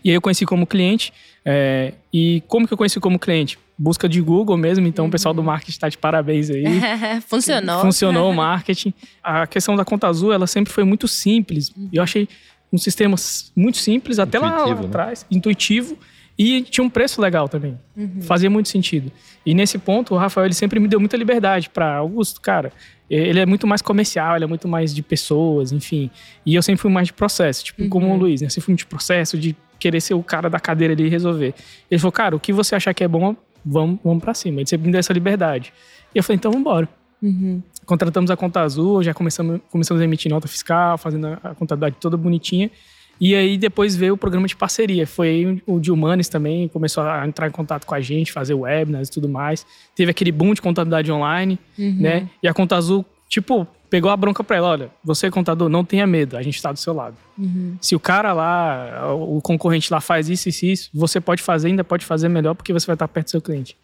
E aí eu conheci como cliente. É, e como que eu conheci como cliente? Busca de Google mesmo, então uhum. o pessoal do marketing está de parabéns aí. Funcionou. Funcionou o marketing. A questão da conta azul, ela sempre foi muito simples. Uhum. Eu achei um sistema muito simples, até lá, lá né? atrás, intuitivo. E tinha um preço legal também. Uhum. Fazia muito sentido. E nesse ponto, o Rafael ele sempre me deu muita liberdade para Augusto, cara. Ele é muito mais comercial, ele é muito mais de pessoas, enfim. E eu sempre fui mais de processo, tipo, uhum. como o Luiz, né? Eu sempre fui de processo, de querer ser o cara da cadeira ali e resolver. Ele falou, cara, o que você achar que é bom, vamos, vamos para cima. Ele sempre me deu essa liberdade. E eu falei, então vamos embora. Uhum. Contratamos a conta azul, já começamos, começamos a emitir nota fiscal, fazendo a contabilidade toda bonitinha. E aí depois veio o programa de parceria. Foi o de Humanes também, começou a entrar em contato com a gente, fazer webinars e tudo mais. Teve aquele boom de contabilidade online, uhum. né? E a Conta Azul, tipo, pegou a bronca pra ela, olha, você contador, não tenha medo, a gente está do seu lado. Uhum. Se o cara lá, o concorrente lá faz isso, isso, isso, você pode fazer, ainda pode fazer melhor porque você vai estar perto do seu cliente.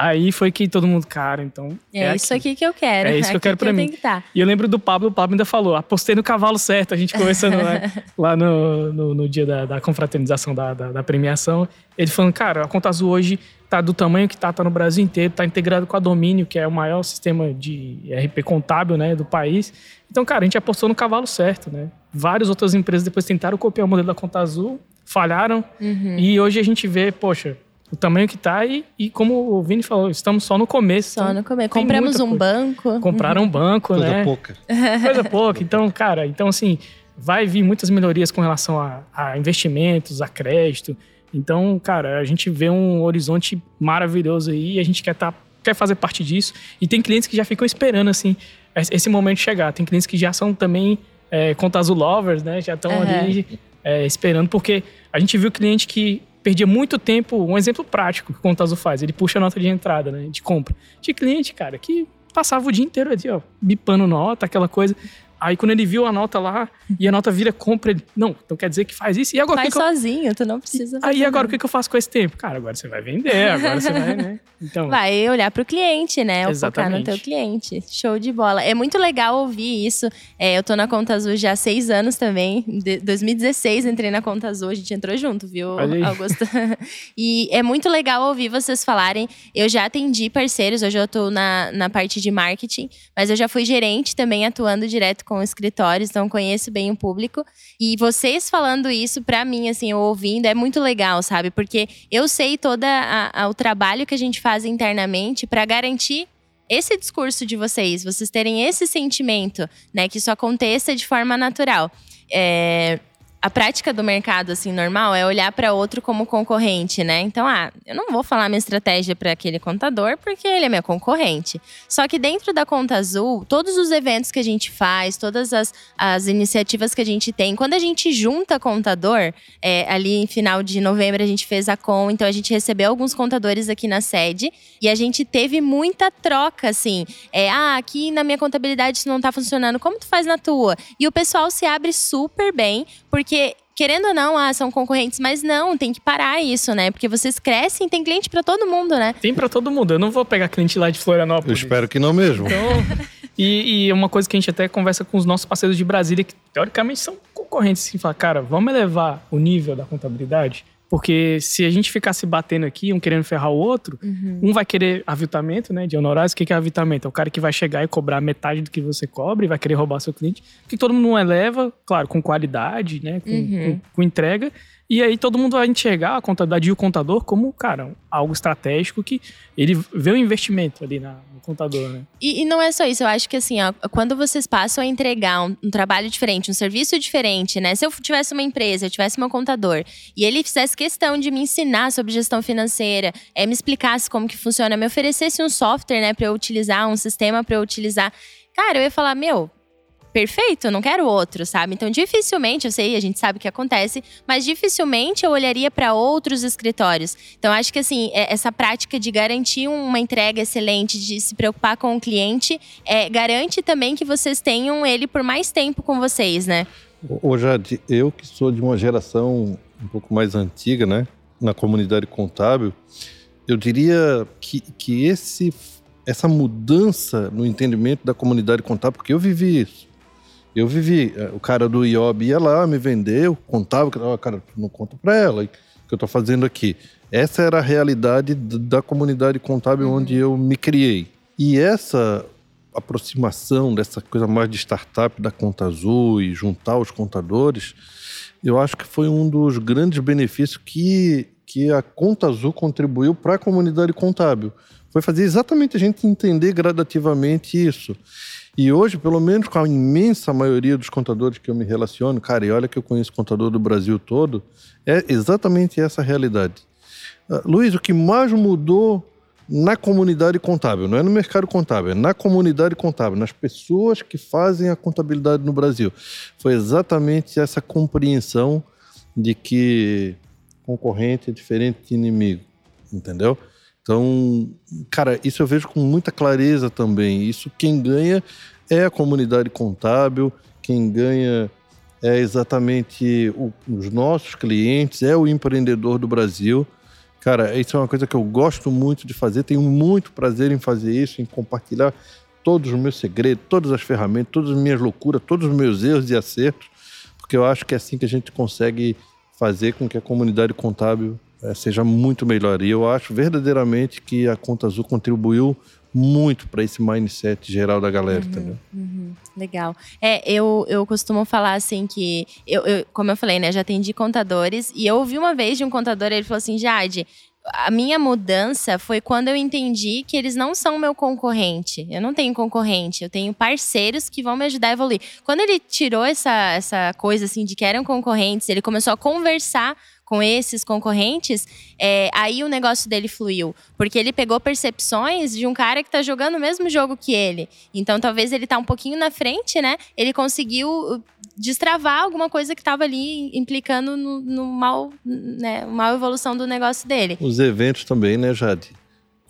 Aí foi que todo mundo, cara, então. É, é isso aqui. aqui. que eu quero. É isso que eu quero que pra eu mim. Tá. E eu lembro do Pablo, o Pablo ainda falou: apostei no cavalo certo. A gente conversando lá, lá no, no, no, dia da, da confraternização da, da, da, premiação. Ele falando, cara, a Conta Azul hoje tá do tamanho que tá, tá no Brasil inteiro, tá integrado com a Domínio, que é o maior sistema de RP contábil, né, do país. Então, cara, a gente apostou no cavalo certo, né? Várias outras empresas depois tentaram copiar o modelo da Conta Azul, falharam. Uhum. E hoje a gente vê, poxa, o tamanho que tá e, e como o Vini falou, estamos só no começo. Só no começo. Compramos um banco. Compraram um banco, Coisa né? Coisa pouca. Coisa pouca. Então, cara, então assim, vai vir muitas melhorias com relação a, a, investimentos, a crédito. Então, cara, a gente vê um horizonte maravilhoso aí e a gente quer tá, quer fazer parte disso. E tem clientes que já ficam esperando, assim, esse momento chegar. Tem clientes que já são também é, conta azul lovers, né? Já estão uhum. ali é, esperando, porque a gente viu cliente que perdia muito tempo. Um exemplo prático que o Contazo faz: ele puxa a nota de entrada, né, de compra. De cliente, cara, que passava o dia inteiro ali, ó, bipando nota, aquela coisa. Aí quando ele viu a nota lá e a nota vira compra, ele, não, então quer dizer que faz isso. E agora faz que sozinho, eu... tu não precisa Aí agora o que, que eu faço com esse tempo? Cara, agora você vai vender, agora você vai, né? Então, vai olhar para o cliente, né? Ou focar no teu cliente. Show de bola. É muito legal ouvir isso. É, eu tô na Conta Azul já há seis anos também. De 2016 entrei na Conta Azul, a gente entrou junto, viu, Augusto? e é muito legal ouvir vocês falarem. Eu já atendi parceiros, hoje eu tô na, na parte de marketing, mas eu já fui gerente também atuando direto com escritórios, então conheço bem o público. E vocês falando isso para mim, assim, ouvindo, é muito legal, sabe? Porque eu sei todo o trabalho que a gente faz internamente para garantir esse discurso de vocês, vocês terem esse sentimento, né, que isso aconteça de forma natural. É, a prática do mercado assim normal é olhar para outro como concorrente, né? Então, ah, eu não vou falar minha estratégia para aquele contador porque ele é meu concorrente. Só que dentro da Conta Azul, todos os eventos que a gente faz, todas as, as iniciativas que a gente tem, quando a gente junta contador, é, ali em final de novembro a gente fez a com, então a gente recebeu alguns contadores aqui na sede e a gente teve muita troca, assim. É, ah, aqui na minha contabilidade isso não tá funcionando, como tu faz na tua? E o pessoal se abre super bem, porque porque querendo ou não, ah, são concorrentes, mas não, tem que parar isso, né? Porque vocês crescem, tem cliente para todo mundo, né? Tem para todo mundo. Eu não vou pegar cliente lá de Florianópolis. Eu espero que não mesmo. Então, e, e uma coisa que a gente até conversa com os nossos parceiros de Brasília, que teoricamente são concorrentes, assim, fala, cara, vamos elevar o nível da contabilidade? Porque se a gente ficar se batendo aqui, um querendo ferrar o outro, uhum. um vai querer aviltamento, né, de honorários. O que é aviltamento? É o cara que vai chegar e cobrar metade do que você cobra e vai querer roubar seu cliente. Que todo mundo não eleva, claro, com qualidade, né, com, uhum. com, com entrega. E aí todo mundo vai enxergar a contabilidade e o contador como, cara, algo estratégico que ele vê o investimento ali na, no contador, né? E, e, não é só isso, eu acho que assim, ó, quando vocês passam a entregar um, um, trabalho diferente, um serviço diferente, né? Se eu tivesse uma empresa, eu tivesse um contador e ele fizesse questão de me ensinar sobre gestão financeira, é, me explicasse como que funciona, me oferecesse um software, né, para eu utilizar, um sistema para eu utilizar, cara, eu ia falar, meu, perfeito, eu não quero outro, sabe? Então, dificilmente, eu sei, a gente sabe o que acontece, mas dificilmente eu olharia para outros escritórios. Então, acho que assim, é, essa prática de garantir uma entrega excelente, de se preocupar com o cliente, é, garante também que vocês tenham ele por mais tempo com vocês, né? Ô, Jade, eu que sou de uma geração um pouco mais antiga, né, na comunidade contábil, eu diria que, que esse, essa mudança no entendimento da comunidade contábil, porque eu vivi isso, eu vivi, é, o cara do IOB ia lá, me vendeu, contava, oh, cara, não conta para ela o que eu estou fazendo aqui. Essa era a realidade da comunidade contábil uhum. onde eu me criei. E essa aproximação dessa coisa mais de startup da Conta Azul e juntar os contadores, eu acho que foi um dos grandes benefícios que, que a Conta Azul contribuiu para a comunidade contábil. Foi fazer exatamente a gente entender gradativamente isso. E hoje, pelo menos com a imensa maioria dos contadores que eu me relaciono, cara, e olha que eu conheço contador do Brasil todo, é exatamente essa realidade. Uh, Luiz, o que mais mudou na comunidade contábil, não é no mercado contábil, é na comunidade contábil, nas pessoas que fazem a contabilidade no Brasil, foi exatamente essa compreensão de que concorrente é diferente de inimigo, entendeu? Então, cara, isso eu vejo com muita clareza também. Isso quem ganha é a comunidade contábil, quem ganha é exatamente o, os nossos clientes, é o empreendedor do Brasil. Cara, isso é uma coisa que eu gosto muito de fazer, tenho muito prazer em fazer isso, em compartilhar todos os meus segredos, todas as ferramentas, todas as minhas loucuras, todos os meus erros e acertos, porque eu acho que é assim que a gente consegue fazer com que a comunidade contábil seja muito melhor. E eu acho verdadeiramente que a Conta Azul contribuiu muito para esse mindset geral da galera, uhum, entendeu? Uhum, legal. É, eu, eu costumo falar assim que, eu, eu, como eu falei, né, já atendi contadores e eu ouvi uma vez de um contador, ele falou assim, Jade, a minha mudança foi quando eu entendi que eles não são meu concorrente. Eu não tenho concorrente, eu tenho parceiros que vão me ajudar a evoluir. Quando ele tirou essa, essa coisa assim de que eram concorrentes, ele começou a conversar com esses concorrentes, é, aí o negócio dele fluiu. Porque ele pegou percepções de um cara que está jogando o mesmo jogo que ele. Então, talvez ele tá um pouquinho na frente, né? Ele conseguiu uh, destravar alguma coisa que estava ali implicando no, no mal, né? Mal evolução do negócio dele. Os eventos também, né, Jade?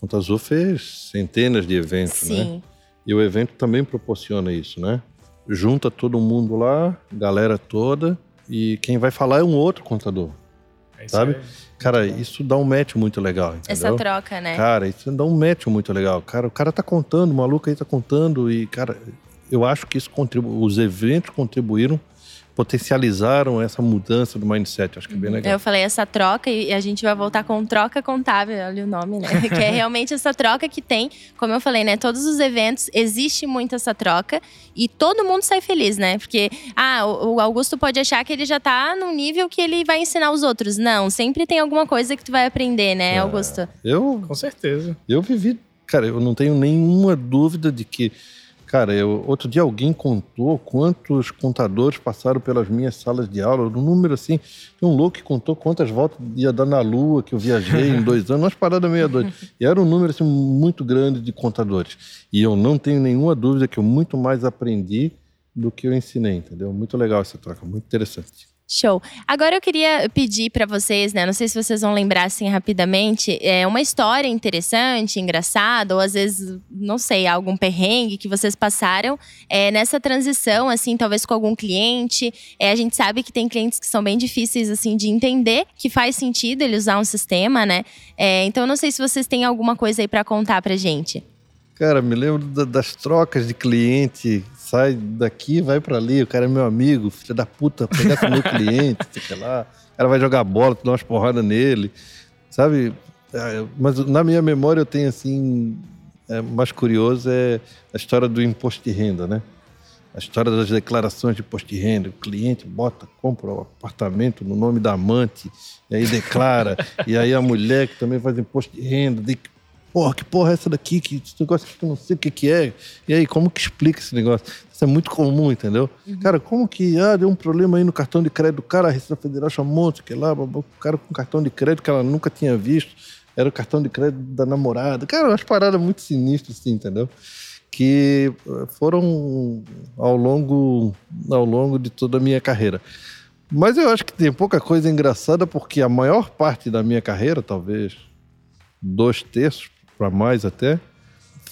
Conta Azul fez centenas de eventos, né? Sim. né? E o evento também proporciona isso, né? Junta todo mundo lá, galera toda, e quem vai falar é um outro contador. É sabe? Cara, isso dá um match muito legal, entendeu? Essa troca, né? Cara, isso dá um match muito legal. Cara, o cara tá contando, o maluco aí tá contando e, cara, eu acho que isso contribui, os eventos contribuíram potencializaram essa mudança do mindset. Acho que é bem legal. Eu falei essa troca e a gente vai voltar com troca contábil, olha o nome, né? que é realmente essa troca que tem, como eu falei, né? Todos os eventos existe muito essa troca e todo mundo sai feliz, né? Porque ah, o Augusto pode achar que ele já tá num nível que ele vai ensinar os outros. Não, sempre tem alguma coisa que tu vai aprender, né, é, Augusto? Eu, com certeza. Eu vivi, cara, eu não tenho nenhuma dúvida de que Cara, eu, outro dia alguém contou quantos contadores passaram pelas minhas salas de aula, um número assim. Um louco que contou quantas voltas ia dar na Lua que eu viajei em dois anos, umas paradas meia doida. E era um número assim, muito grande de contadores. E eu não tenho nenhuma dúvida que eu muito mais aprendi do que eu ensinei, entendeu? Muito legal essa troca, muito interessante. Show. Agora eu queria pedir para vocês, né? Não sei se vocês vão lembrar assim rapidamente, é uma história interessante, engraçada, ou às vezes, não sei, algum perrengue que vocês passaram é, nessa transição, assim, talvez com algum cliente. É, a gente sabe que tem clientes que são bem difíceis, assim, de entender que faz sentido ele usar um sistema, né? É, então, não sei se vocês têm alguma coisa aí para contar pra gente. Cara, me lembro das trocas de cliente sai daqui, vai para ali, o cara é meu amigo, filho da puta, pegar meu cliente, sei lá. O cara vai jogar bola, tu dá umas porradas nele, sabe? É, mas na minha memória eu tenho assim, é, mais curioso é a história do imposto de renda, né? A história das declarações de imposto de renda. O cliente bota, compra o apartamento no nome da amante, e aí declara. e aí a mulher que também faz imposto de renda, porra, que porra é essa daqui? Que esse negócio que eu não sei o que, que é. E aí, como que explica esse negócio? Isso é muito comum, entendeu? Uhum. Cara, como que, ah, deu um problema aí no cartão de crédito do cara, a Receita Federal chamou, que lá, o cara com cartão de crédito que ela nunca tinha visto, era o cartão de crédito da namorada. Cara, umas paradas muito sinistras, assim, entendeu? Que eh, foram ao longo, ao longo de toda a minha carreira. Mas eu acho que tem pouca coisa engraçada, porque a maior parte da minha carreira, talvez dois terços, para mais até,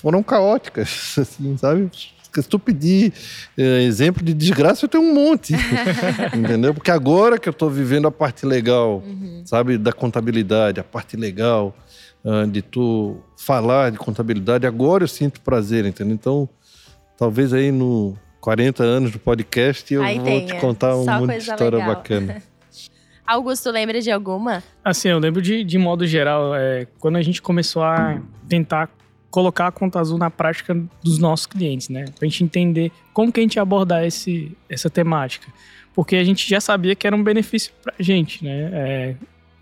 foram caóticas, assim, sabe? Se tu pedir é, exemplo de desgraça, eu tenho um monte. entendeu? Porque agora que eu estou vivendo a parte legal, uhum. sabe, da contabilidade, a parte legal uh, de tu falar de contabilidade, agora eu sinto prazer, entendeu? Então, talvez aí no 40 anos do podcast eu aí vou tenha. te contar um monte de história legal. bacana. Augusto, lembra de alguma? Assim, eu lembro de, de modo geral, é, quando a gente começou a tentar colocar a conta azul na prática dos nossos clientes, né? Pra gente entender como que a gente ia abordar esse, essa temática. Porque a gente já sabia que era um benefício pra gente, né? É,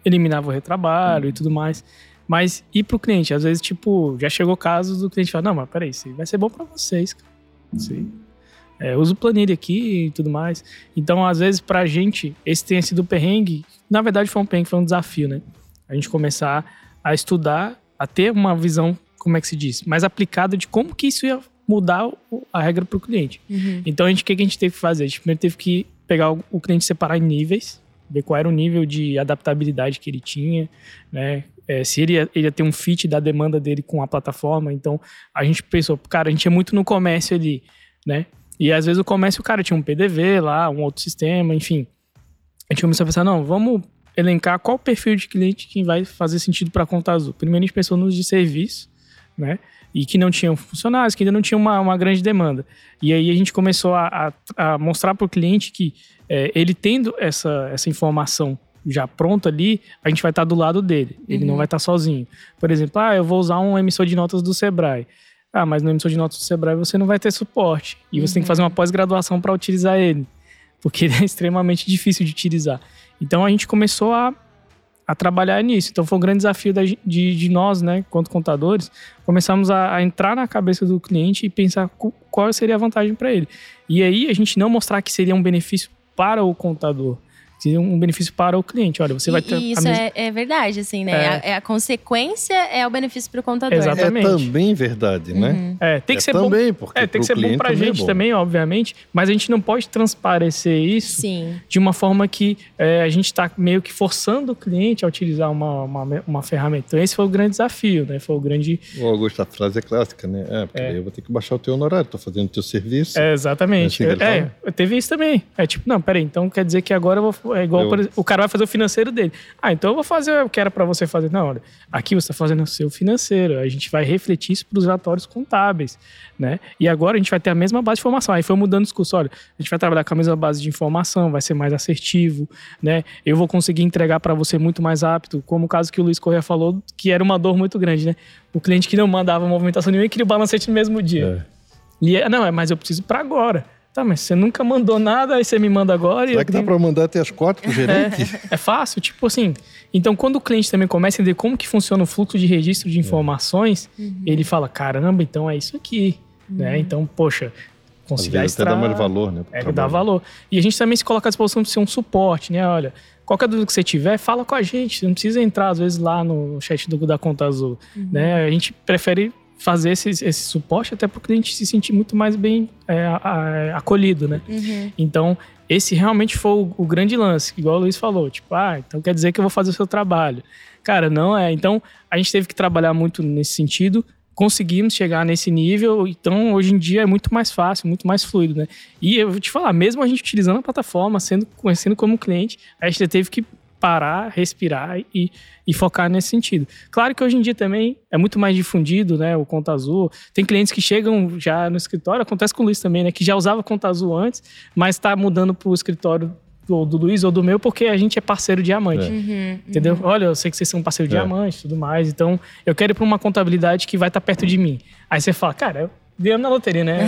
eliminava o retrabalho e tudo mais. Mas ir pro cliente, às vezes, tipo, já chegou casos do cliente falar, não, mas peraí, isso vai ser bom para vocês, cara. Isso é, uso planilha aqui e tudo mais. Então, às vezes, pra gente, esse tenha sido perrengue. Na verdade, foi um perrengue, foi um desafio, né? A gente começar a estudar, a ter uma visão, como é que se diz, mais aplicada de como que isso ia mudar a regra para o cliente. Uhum. Então, a gente, o que a gente teve que fazer? A gente primeiro teve que pegar o cliente separar em níveis, ver qual era o nível de adaptabilidade que ele tinha, né? É, se ele ia, ele ia ter um fit da demanda dele com a plataforma. Então, a gente pensou, cara, a gente é muito no comércio ali, né? E às vezes o comércio, o cara tinha um PDV lá, um outro sistema, enfim. A gente começou a pensar, não, vamos elencar qual o perfil de cliente que vai fazer sentido para a conta azul. Primeiro a gente pensou nos de serviço, né? E que não tinham funcionários, que ainda não tinha uma, uma grande demanda. E aí a gente começou a, a, a mostrar para o cliente que é, ele tendo essa, essa informação já pronta ali, a gente vai estar tá do lado dele. Ele uhum. não vai estar tá sozinho. Por exemplo, ah, eu vou usar um emissor de notas do Sebrae. Ah, mas no emissor de notas do Sebrae você não vai ter suporte. E você uhum. tem que fazer uma uhum. pós-graduação para utilizar ele. Porque ele é extremamente difícil de utilizar. Então a gente começou a, a trabalhar nisso. Então foi um grande desafio da, de, de nós, né, quanto contadores, começamos a, a, entrar na cabeça do cliente e pensar qual seria a vantagem para ele. E aí a gente não mostrar que seria um benefício para o contador, um benefício para o cliente. Olha, você e, vai ter. isso mesma... é, é, verdade, assim, né? É. A, é a, consequência é o benefício para o contador. Exatamente. É também verdade, né? Uhum. É, tem que é ser também, bom. Porque é, tem que ser bom para a é gente também, obviamente, mas a gente não pode transparecer isso Sim. de uma forma que é, a gente está meio que forçando o cliente a utilizar uma, uma, uma, ferramenta. Então, esse foi o grande desafio, né? Foi o grande. O Augusto, a frase é clássica, né? É, porque eu vou ter que baixar o teu honorário, estou fazendo o teu serviço. É, exatamente. É, assim é teve isso também. É tipo, não, peraí, então quer dizer que agora eu vou é igual, eu... exemplo, o cara vai fazer o financeiro dele. Ah, então eu vou fazer o que era para você fazer. Não, olha, aqui você está fazendo o seu financeiro. A gente vai refletir isso para os relatórios contábeis, né? E agora a gente vai ter a mesma base de informação. Aí foi mudando o discurso. Olha, a gente vai trabalhar com a mesma base de informação, vai ser mais assertivo, né? Eu vou conseguir entregar para você muito mais rápido, como o caso que o Luiz Correa falou, que era uma dor muito grande, né? O cliente que não mandava movimentação nenhuma e queria o balancete no mesmo dia. É. E é, não, é, mas eu preciso para agora. Tá, mas você nunca mandou nada, aí você me manda agora. Será que tenho... dá para mandar até as quatro pro gerente? É, é, fácil, tipo assim. Então, quando o cliente também começa a entender como que funciona o fluxo de registro de informações, uhum. ele fala, caramba, então é isso aqui. Uhum. Né? Então, poxa, conciliar extra... até dá mais valor, né? É, dá valor. E a gente também se coloca à disposição de ser um suporte, né? Olha, qualquer dúvida que você tiver, fala com a gente. Você não precisa entrar, às vezes, lá no chat do, da Conta Azul. Uhum. Né? A gente prefere fazer esse, esse suporte até para o cliente se sentir muito mais bem é, a, acolhido, né? Uhum. Então, esse realmente foi o, o, grande lance, igual o Luiz falou, tipo, ah, então quer dizer que eu vou fazer o seu trabalho. Cara, não é. Então, a gente teve que trabalhar muito nesse sentido, conseguimos chegar nesse nível, então hoje em dia é muito mais fácil, muito mais fluido, né? E eu vou te falar, mesmo a gente utilizando a plataforma, sendo conhecendo como cliente, a gente teve que parar, respirar e, e focar nesse sentido. Claro que hoje em dia também é muito mais difundido, né, o Conta Azul. Tem clientes que chegam já no escritório, acontece com o Luiz também, né, que já usava Conta Azul antes, mas está mudando para o escritório do, do Luiz ou do meu porque a gente é parceiro diamante. É. Uhum, entendeu? Uhum. Olha, eu sei que vocês são parceiro é. diamante e tudo mais, então eu quero ir para uma contabilidade que vai estar tá perto de mim. Aí você fala, cara, Ganhamos na loteria, né?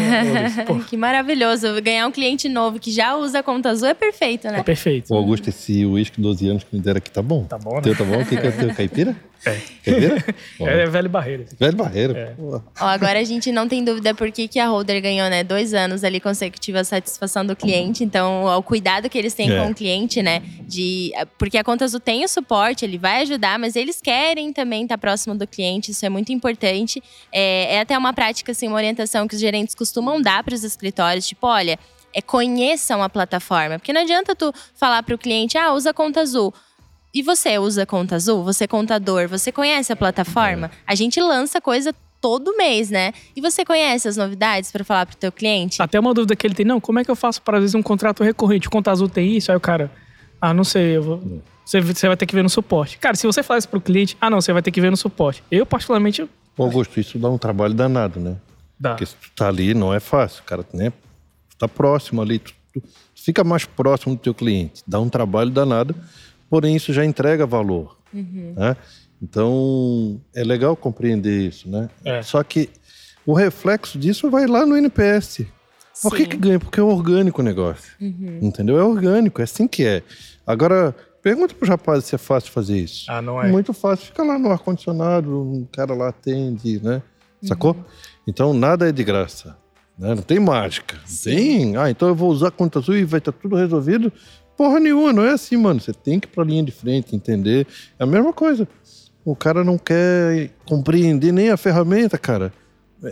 que maravilhoso. Ganhar um cliente novo que já usa a conta azul é perfeito, né? É perfeito. O Augusto, esse uísque 12 anos que me deram aqui tá bom. Tá bom, né? Teu tá bom? O que, que é teu? Caipira? É. Caipira? é velho barreiro. Velho barreiro. É. Ó, agora a gente não tem dúvida por que, que a Holder ganhou, né? Dois anos ali consecutiva a satisfação do cliente. Então, o cuidado que eles têm é. com o cliente, né? De, porque a Conta Azul tem o suporte, ele vai ajudar, mas eles querem também estar próximo do cliente. Isso é muito importante. É, é até uma prática, assim, uma orientação que os gerentes costumam dar para os escritórios. Tipo, olha, é, conheçam a plataforma. Porque não adianta tu falar para o cliente, ah, usa conta azul. E você usa conta azul? Você é contador? Você conhece a plataforma? A gente lança coisa todo mês, né? E você conhece as novidades para falar pro teu cliente? Até uma dúvida que ele tem, não, como é que eu faço para às vezes um contrato recorrente? O Conta Azul tem isso? Aí o cara, ah, não sei, eu vou... Você, vai ter que ver no suporte. Cara, se você fala isso pro cliente, ah, não, você vai ter que ver no suporte. Eu, particularmente. Augusto, isso dá um trabalho danado, né? Dá. Porque se tu tá ali, não é fácil, cara, né? Tu tá próximo ali, tu, tu, fica mais próximo do teu cliente. Dá um trabalho danado, porém isso já entrega valor, uhum. né? Então, é legal compreender isso, né? É. Só que o reflexo disso vai lá no NPS. Por que, que ganha? Porque é orgânico o negócio. Uhum. Entendeu? É orgânico, é assim que é. Agora, pergunta pro rapaz se é fácil fazer isso. Ah, não é? Muito fácil. Fica lá no ar-condicionado, um cara lá atende, né? Sacou? Uhum. Então nada é de graça. Né? Não tem mágica. tem. Ah, então eu vou usar a conta azul e vai estar tudo resolvido. Porra nenhuma, não é assim, mano. Você tem que ir pra linha de frente, entender. É a mesma coisa. O cara não quer compreender nem a ferramenta, cara.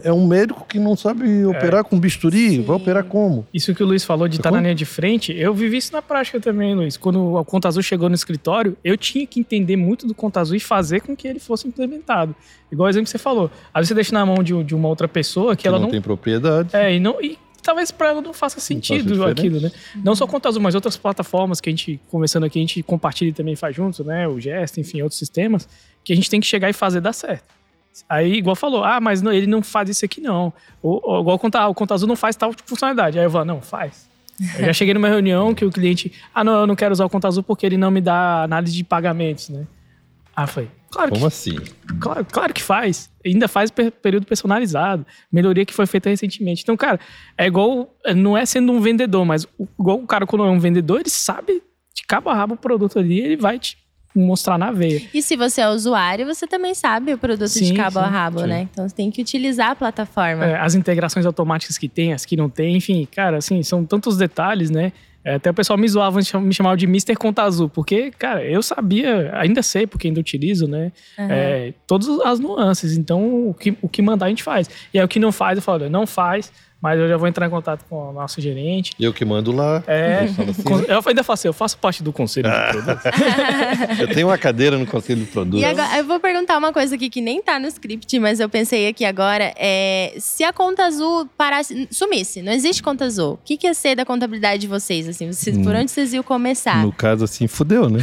É um médico que não sabe operar é. com bisturi, Sim. vai operar como? Isso que o Luiz falou de estar tá na linha de frente, eu vivi isso na prática também, Luiz. Quando o Conta Azul chegou no escritório, eu tinha que entender muito do Conta Azul e fazer com que ele fosse implementado. Igual o exemplo que você falou. Às vezes você deixa na mão de, de uma outra pessoa que, que ela não, não tem propriedade. É, e não. E talvez para ela não faça sentido não aquilo, né? Não só Conta Azul, mas outras plataformas que a gente, conversando aqui, a gente compartilha e também faz juntos, né? O Gesto, enfim, outros sistemas, que a gente tem que chegar e fazer dar certo. Aí, igual falou, ah, mas não, ele não faz isso aqui não. Ou, ou igual conta, ah, o Conta Azul não faz tal funcionalidade. Aí eu falo, não, faz. Eu já cheguei numa reunião que o cliente, ah, não, eu não quero usar o Conta Azul porque ele não me dá análise de pagamentos, né? Ah, foi. Claro Como que, assim? Claro, claro que faz. Ainda faz período personalizado. Melhoria que foi feita recentemente. Então, cara, é igual. Não é sendo um vendedor, mas igual o cara, quando é um vendedor, ele sabe de cabo a rabo o produto ali, ele vai te mostrar na veia. E se você é usuário, você também sabe o produto sim, de cabo sim, a rabo, sim. né? Então você tem que utilizar a plataforma. É, as integrações automáticas que tem, as que não tem, enfim, cara, assim, são tantos detalhes, né? É, até o pessoal me zoava, me chamava de Mr. Conta Azul, porque, cara, eu sabia, ainda sei, porque ainda utilizo, né? Uhum. É, todas as nuances. Então, o que, o que mandar a gente faz. E aí, o que não faz, eu falo, não faz, Mas eu já vou entrar em contato com o nosso gerente. Eu que mando lá. É. Assim. Eu ainda faço, eu faço parte do conselho ah. de produtos. eu tenho uma cadeira no conselho de produtos. E agora, eu vou perguntar uma coisa aqui que nem tá no script, mas eu pensei aqui agora. É, se a conta azul parasse, sumisse, não existe conta azul. O que, que ia ser da contabilidade de vocês? Assim, vocês, hum. Por onde vocês iam começar? No caso, assim, fudeu, né?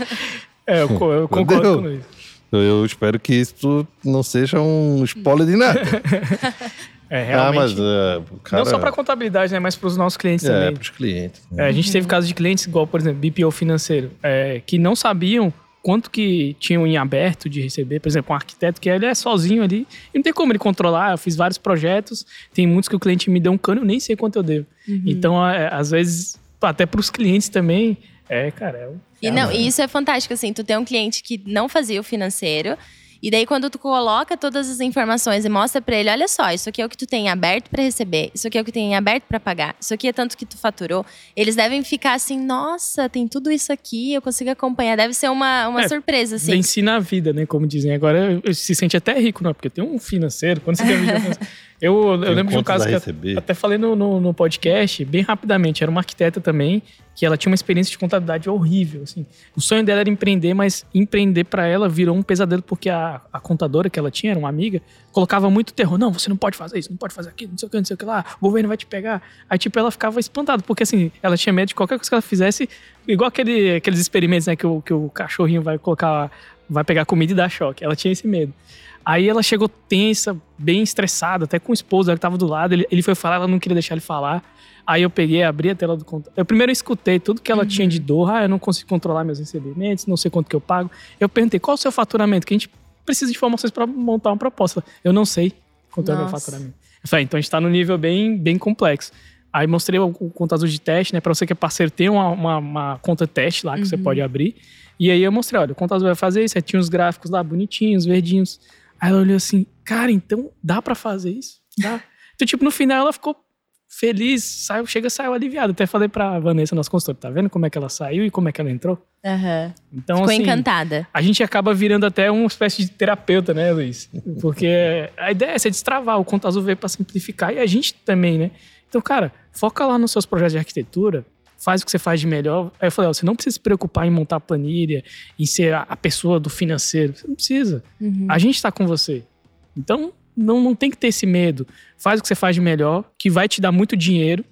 é, eu, eu concordo com isso. Eu espero que isso não seja um spoiler de nada. É, realmente. Ah, mas, uh, cara... Não só para contabilidade, né? Mas para os nossos clientes é, também. É, para os clientes. Né? É, a gente teve casos de clientes, igual, por exemplo, BPO financeiro, é, que não sabiam quanto que tinham em aberto de receber. Por exemplo, um arquiteto que ele é sozinho ali. E não tem como ele controlar. Eu fiz vários projetos. Tem muitos que o cliente me deu um cano, eu nem sei quanto eu devo. Uhum. Então, é, às vezes, até para os clientes também, é, cara, é, e, não, e isso é fantástico, assim, tu tem um cliente que não fazia o financeiro, e daí, quando tu coloca todas as informações e mostra para ele, olha só, isso aqui é o que tu tem aberto para receber, isso aqui é o que tem aberto para pagar, isso aqui é tanto que tu faturou, eles devem ficar assim, nossa, tem tudo isso aqui, eu consigo acompanhar. Deve ser uma, uma é, surpresa, assim. Ensina a vida, né? Como dizem. Agora se sente até rico, não? Porque tem um financeiro. Quando você tem um Eu, eu lembro de um caso que até falei no, no, no, podcast, bem rapidamente. Era uma arquiteta também, que ela tinha uma experiência de contabilidade horrível. Assim. O sonho dela era empreender, mas empreender para ela virou um pesadelo, porque a, a contadora que ela tinha, era uma amiga, colocava muito terror. Não, você não pode fazer isso, não pode fazer aquilo, não sei o que, não sei o que lá, o governo vai te pegar. Aí, tipo, ela ficava espantada, porque assim, ela tinha medo de qualquer coisa que ela fizesse, igual aquele, aqueles experimentos, né, que o, que o cachorrinho vai colocar, vai pegar comida e dar choque. Ela tinha esse medo. Aí ela chegou tensa, bem estressada, até com o esposo, ela que tava do lado. Ele, ele foi falar, ela não queria deixar ele falar. Aí eu peguei, abri a tela do contato. Eu primeiro escutei tudo que ela uhum. tinha de dor. Ah, eu não consigo controlar meus recebimentos, não sei quanto que eu pago. Eu perguntei, qual o seu faturamento? Que a gente precisa de informações para montar uma proposta. Eu não sei quanto é o meu faturamento. Eu falei, então a gente tá no nível bem, bem complexo. Aí mostrei o, o contador de teste, né? Para você que é parceiro, tem uma, uma, uma conta teste lá que uhum. você pode abrir. E aí eu mostrei, olha, o contador vai fazer isso. Aí tinha os gráficos lá bonitinhos, verdinhos. Aí ela olhou assim, cara, então dá para fazer isso? Dá. então, tipo, no final ela ficou feliz, saiu, chega, saiu aliviada. Até falei pra Vanessa, nossa consultora, tá vendo como é que ela saiu e como é que ela entrou? Uhum. Então, Ficou assim, encantada. A gente acaba virando até uma espécie de terapeuta, né, Luiz? Porque a ideia é você destravar, o Conta Azul veio pra simplificar e a gente também, né? Então, cara, foca lá nos seus projetos de arquitetura, faz o que você faz de melhor. Aí eu falei, ó, você não precisa se preocupar em montar planilha, em ser a, pessoa do financeiro. Você não precisa. Uhum. A gente está com você. Então, não, não tem que ter esse medo. Faz o que você faz de melhor, que vai te dar muito dinheiro.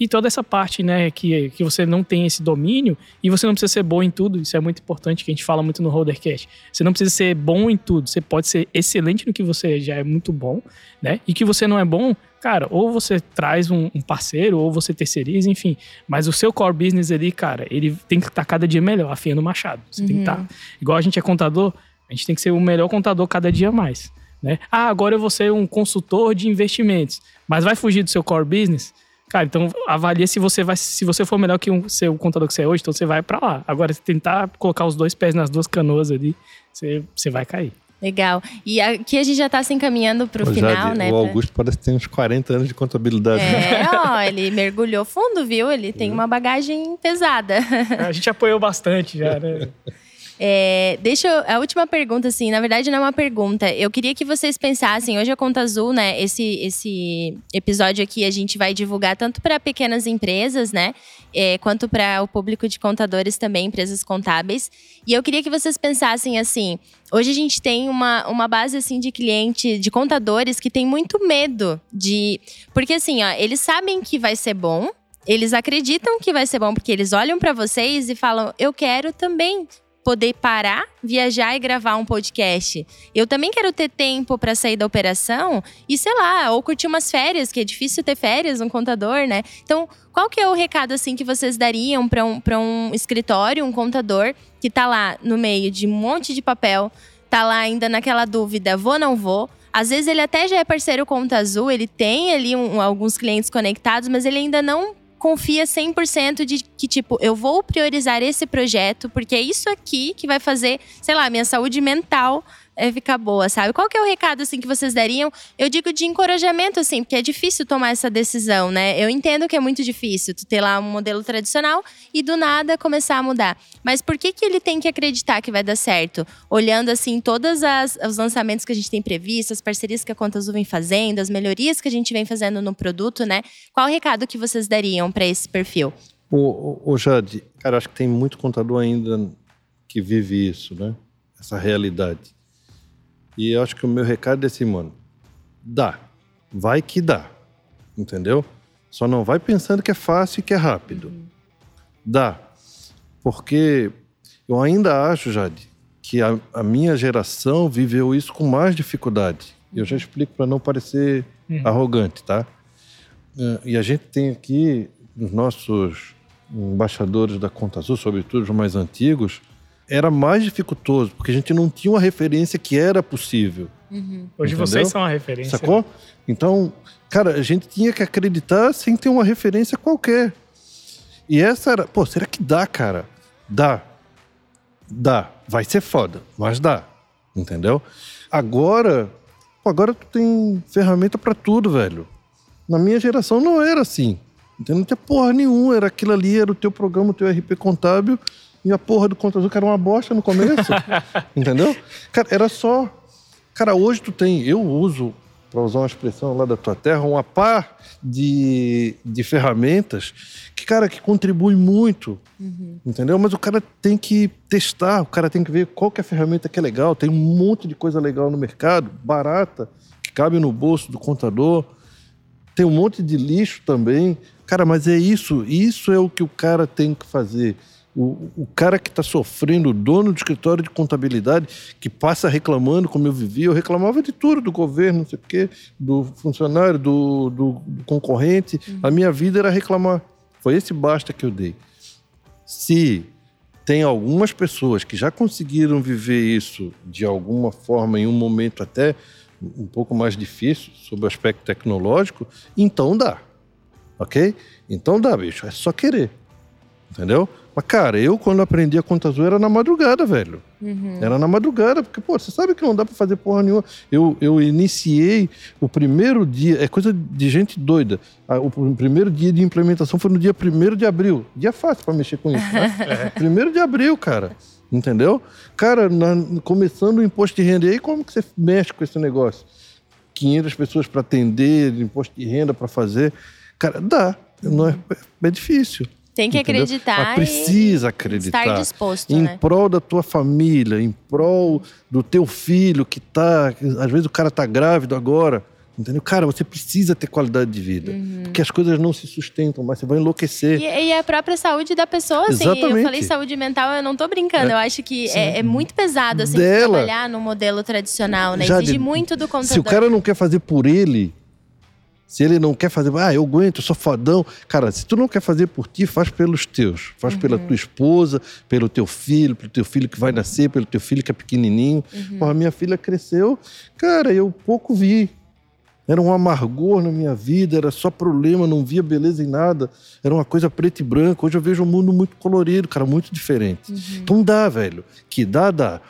E toda essa parte, né, que, que você não tem esse domínio e você não precisa ser bom em tudo, isso é muito importante, que a gente fala muito no Holdercast. Você não precisa ser bom em tudo, você pode ser excelente no que você já é muito bom, né? E que você não é bom, cara, ou você traz um, um, parceiro, ou você terceiriza, enfim. Mas o seu core business ali, cara, ele tem que estar tá cada dia melhor, afiando o machado. Você uhum. tem que estar. Tá, igual a gente é contador, a gente tem que ser o melhor contador cada dia mais. Né? Ah, agora eu vou ser um consultor de investimentos, mas vai fugir do seu core business? Cara, então avalia se você vai, se você for melhor que um, ser o contador que você é hoje, então você vai para lá. Agora, se tentar colocar os dois pés nas duas canoas ali, você, você vai cair. Legal. E aqui a gente já está se encaminhando para o final, né? O Augusto parece ter uns 40 anos de contabilidade. É, né? ó, ele mergulhou fundo, viu? Ele tem uma bagagem pesada. A gente apoiou bastante já, né? É, deixa eu, a última pergunta, assim, na verdade não é uma pergunta. Eu queria que vocês pensassem, hoje a Conta Azul, né? Esse, esse episódio aqui a gente vai divulgar tanto para pequenas empresas, né? É, quanto para o público de contadores também, empresas contábeis. E eu queria que vocês pensassem assim: hoje a gente tem uma, uma base assim de cliente, de contadores que tem muito medo de. Porque assim, ó, eles sabem que vai ser bom, eles acreditam que vai ser bom porque eles olham para vocês e falam: eu quero também poder parar, viajar e gravar um podcast. Eu também quero ter tempo para sair da operação e, sei lá, ou curtir umas férias, que é difícil ter férias, um contador, né? Então, qual que é o recado assim que vocês dariam para um, um escritório, um contador que tá lá no meio de um monte de papel, tá lá ainda naquela dúvida, vou ou não vou? Às vezes ele até já é parceiro Conta Azul, ele tem ali um, alguns clientes conectados, mas ele ainda não confia 100% de que, tipo, eu vou priorizar esse projeto, porque é isso aqui que vai fazer, sei lá, minha saúde mental é ficar boa, sabe? Qual que é o recado assim que vocês dariam? Eu digo de encorajamento assim, porque é difícil tomar essa decisão, né? Eu entendo que é muito difícil tu ter lá um modelo tradicional e do nada começar a mudar. Mas por que que ele tem que acreditar que vai dar certo? Olhando assim todos os lançamentos que a gente tem previsto, as parcerias que a Conta Azul vem fazendo, as melhorias que a gente vem fazendo no produto, né? Qual o recado que vocês dariam para esse perfil? O, o, o Jade, cara, acho que tem muito contador ainda que vive isso, né? Essa realidade. E eu acho que o meu recado é assim, mano, dá. Vai que dá. Entendeu? Só não vai pensando que é fácil e que é rápido. Dá. Porque eu ainda acho, Jade, que a, a minha geração viveu isso com mais dificuldade. Eu já explico para não parecer uhum. arrogante, tá? É, e a gente tem aqui os nossos embaixadores da Conta Azul, sobretudo os mais antigos, era mais dificultoso, porque a gente não tinha uma referência que era possível. Uhum. Hoje entendeu? vocês são a referência. Sacou? Então, cara, a gente tinha que acreditar sem ter uma referência qualquer. E essa era, pô, será que dá, cara? Dá. Dá. Vai ser foda, mas dá. Entendeu? Agora, pô, agora tu tem ferramenta para tudo, velho. Na minha geração não era assim. Entendeu? Não tinha porra nenhuma. Era aquilo ali, era o teu programa, o teu RP contábil e a porra do Conta Azul, que era uma bosta no começo. entendeu? Cara, era só. Cara, hoje tu tem. Eu uso, para usar uma expressão lá da tua terra, uma par de, de ferramentas que, cara, que contribui muito. Uhum. Entendeu? Mas o cara tem que testar, o cara tem que ver qual que é a ferramenta que é legal. Tem um monte de coisa legal no mercado, barata, que cabe no bolso do contador. Tem um monte de lixo também. Cara, mas é isso. Isso é o que o cara tem que fazer. O, o cara que está sofrendo, o dono do escritório de contabilidade, que passa reclamando como eu vivia, eu reclamava de tudo, do governo, não sei o quê, do funcionário, do, do, do concorrente. Uhum. A minha vida era reclamar. Foi esse basta que eu dei. Se tem algumas pessoas que já conseguiram viver isso de alguma forma, em um momento até um pouco mais difícil, sob o aspecto tecnológico, então dá. Ok? Então dá, bicho. É só querer. Entendeu? Mas, cara, eu quando aprendi a conta azul era na madrugada, velho. Uhum. Era na madrugada, porque, pô, você sabe que não dá pra fazer porra nenhuma. Eu, eu iniciei o primeiro dia, é coisa de gente doida. O primeiro dia de implementação foi no dia 1 de abril. Dia fácil pra mexer com isso, né? é. Primeiro de abril, cara. Entendeu? Cara, na, começando o imposto de renda, e aí como que você mexe com esse negócio? 500 pessoas para atender, imposto de renda para fazer. Cara, dá. Não é, é difícil. Tem que entendeu? acreditar. Mas precisa acreditar. Estar disposto. Em né? prol da tua família, em prol do teu filho que tá. Às vezes o cara tá grávido agora. Entendeu? Cara, você precisa ter qualidade de vida. Uhum. Porque as coisas não se sustentam, mas você vai enlouquecer. E, e a própria saúde da pessoa, assim. Exatamente. Eu falei saúde mental, eu não tô brincando. É. Eu acho que é, é, muito pesado, assim, Dela, trabalhar no modelo tradicional, né? Exige de, muito do contador. Se o cara não quer fazer por ele, se ele não quer fazer, ah, eu aguento, eu sou fodão. Cara, se tu não quer fazer por ti, faz pelos teus. Faz uhum. pela tua esposa, pelo teu filho, pelo teu filho que vai nascer, pelo teu filho que é pequenininho. Uhum. Porra, minha filha cresceu, cara, eu pouco vi. Era um amargor na minha vida, era só problema, não via beleza em nada. Era uma coisa preto e branco. Hoje eu vejo um mundo muito colorido, cara, muito diferente. Uhum. Então dá, velho. Que dá, dá.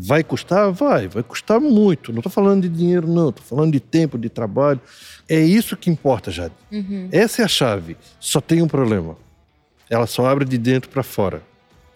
Vai custar? Vai, vai custar muito. Não estou falando de dinheiro, não. Estou falando de tempo, de trabalho. É isso que importa, Jade. Uhum. Essa é a chave. Só tem um problema. Ela só abre de dentro para fora.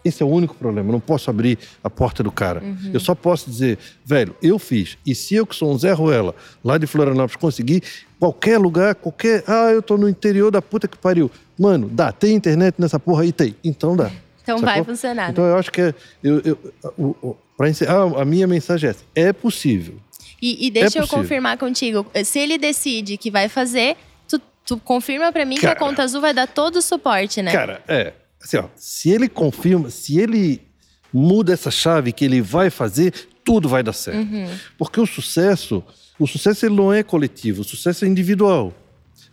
Esse é o único problema. Eu não posso abrir a porta do cara. Uhum. Eu só posso dizer, velho, eu fiz. E se eu que sou um Zé Ruela, lá de Florianópolis, conseguir, qualquer lugar, qualquer. Ah, eu tô no interior da puta que pariu. Mano, dá. Tem internet nessa porra aí? Tem. Então dá. Então Sacou? vai funcionar. Então eu acho que é. Eu, eu, para encerrar, a minha mensagem é essa: é possível. E, e deixa é eu confirmar contigo. Se ele decide que vai fazer, tu, tu confirma para mim cara, que a Conta Azul vai dar todo o suporte, né? Cara, é. Assim, ó, se ele confirma, se ele muda essa chave que ele vai fazer, tudo vai dar certo. Uhum. Porque o sucesso, o sucesso ele não é coletivo, o sucesso é individual.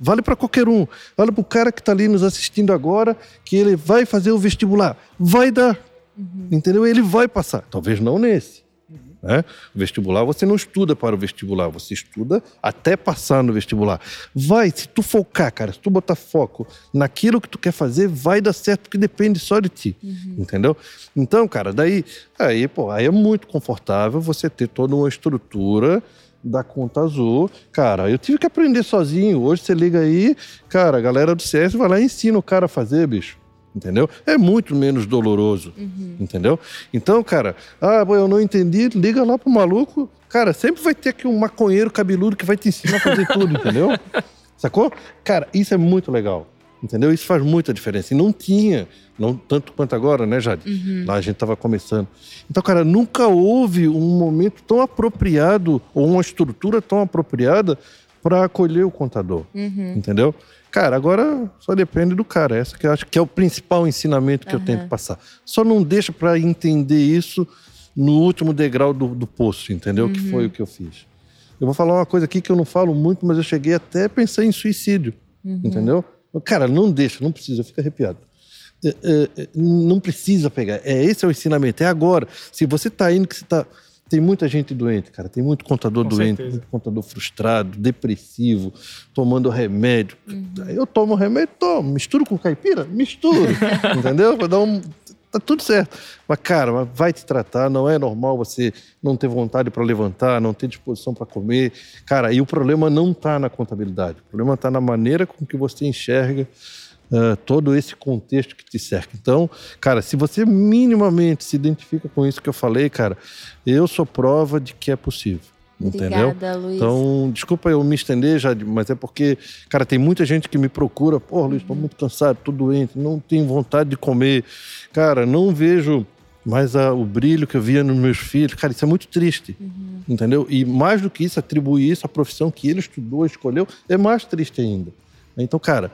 Vale para qualquer um. Vale para o cara que está ali nos assistindo agora, que ele vai fazer o vestibular. Vai dar. Uhum. Entendeu? Ele vai passar. Talvez não nesse. Uhum. Né? O vestibular, você não estuda para o vestibular, você estuda até passar no vestibular. Vai, se tu focar, cara, se tu botar foco naquilo que tu quer fazer, vai dar certo, porque depende só de ti. Uhum. Entendeu? Então, cara, daí, aí, pô, aí é muito confortável você ter toda uma estrutura da conta azul. Cara, eu tive que aprender sozinho. Hoje você liga aí, cara, a galera do CS vai lá e ensina o cara a fazer, bicho entendeu? É muito menos doloroso, uhum. entendeu? Então, cara, ah, eu não entendi, liga lá pro maluco. Cara, sempre vai ter aqui um maconheiro cabeludo que vai te ensinar a fazer tudo, entendeu? Sacou? Cara, isso é muito legal, entendeu? Isso faz muita diferença. E não tinha, não tanto quanto agora, né, Jade? Uhum. Lá a gente tava começando. Então, cara, nunca houve um momento tão apropriado ou uma estrutura tão apropriada para acolher o contador, uhum. entendeu? Cara, agora só depende do cara. Essa que eu acho que é o principal ensinamento que uhum. eu tento passar. Só não deixa para entender isso no último degrau do, do poço, entendeu? Uhum. Que foi o que eu fiz. Eu vou falar uma coisa aqui que eu não falo muito, mas eu cheguei até a pensar em suicídio, uhum. entendeu? Cara, não deixa, não precisa, fica arrepiado. É, é, é, não precisa pegar. É esse é o ensinamento. É agora. Se você está indo que você está tem muita gente doente, cara. Tem muito contador Com doente, certeza. muito contador frustrado, depressivo, tomando remédio. Uhum. Eu tomo remédio, tomo. Misturo com caipira? Misturo. entendeu? Vai dar um. Tá tudo certo. Mas, cara, vai te tratar. Não é normal você não ter vontade para levantar, não ter disposição para comer. Cara, e o problema não está na contabilidade. O problema está na maneira com que você enxerga uh, todo esse contexto que te cerca. Então, cara, se você minimamente se identifica com isso que eu falei, cara, eu sou prova de que é possível. Entendeu? Obrigada, Luiz. Então, desculpa eu me estender já, mas é porque, cara, tem muita gente que me procura. Pô, Luiz, estou muito cansado, tô doente, não tenho vontade de comer. Cara, não vejo mais a, o brilho que eu via nos meus filhos. Cara, isso é muito triste. Uhum. Entendeu? E mais do que isso, atribuir isso à profissão que ele estudou, escolheu, é mais triste ainda. Então, cara,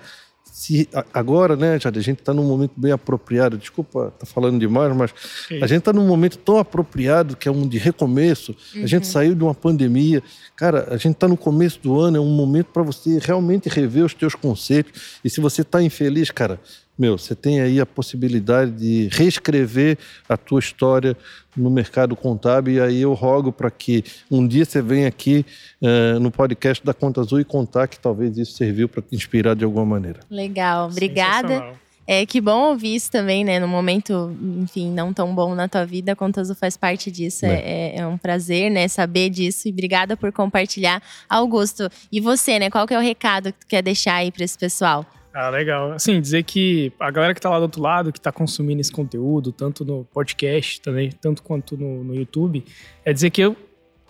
se agora, né, Jade, a gente está num momento bem apropriado. Desculpa, tá falando demais, mas Sim. a gente está num momento tão apropriado que é um de recomeço. Uhum. A gente uhum. saiu de uma pandemia. Cara, a gente está no começo do ano, é um momento para você realmente rever os teus conceitos. E se você está infeliz, cara, meu, você tem aí a possibilidade de reescrever a tua história no mercado contábil e aí eu rogo para que um dia você venha aqui uh, no podcast da Conta Azul e contar que talvez isso serviu para te inspirar de alguma maneira. Legal, obrigada. É que bom ouvir isso também, né? No momento, enfim, não tão bom na tua vida, a Conta Azul faz parte disso. É. É, é um prazer, né? Saber disso. E obrigada por compartilhar. Augusto, e você, né? Qual que é o recado que tu quer deixar aí para esse pessoal? Ah, legal. Assim, dizer que a galera que tá lá do outro lado, que tá consumindo esse conteúdo, tanto no podcast também, tanto quanto no, no YouTube, é dizer que eu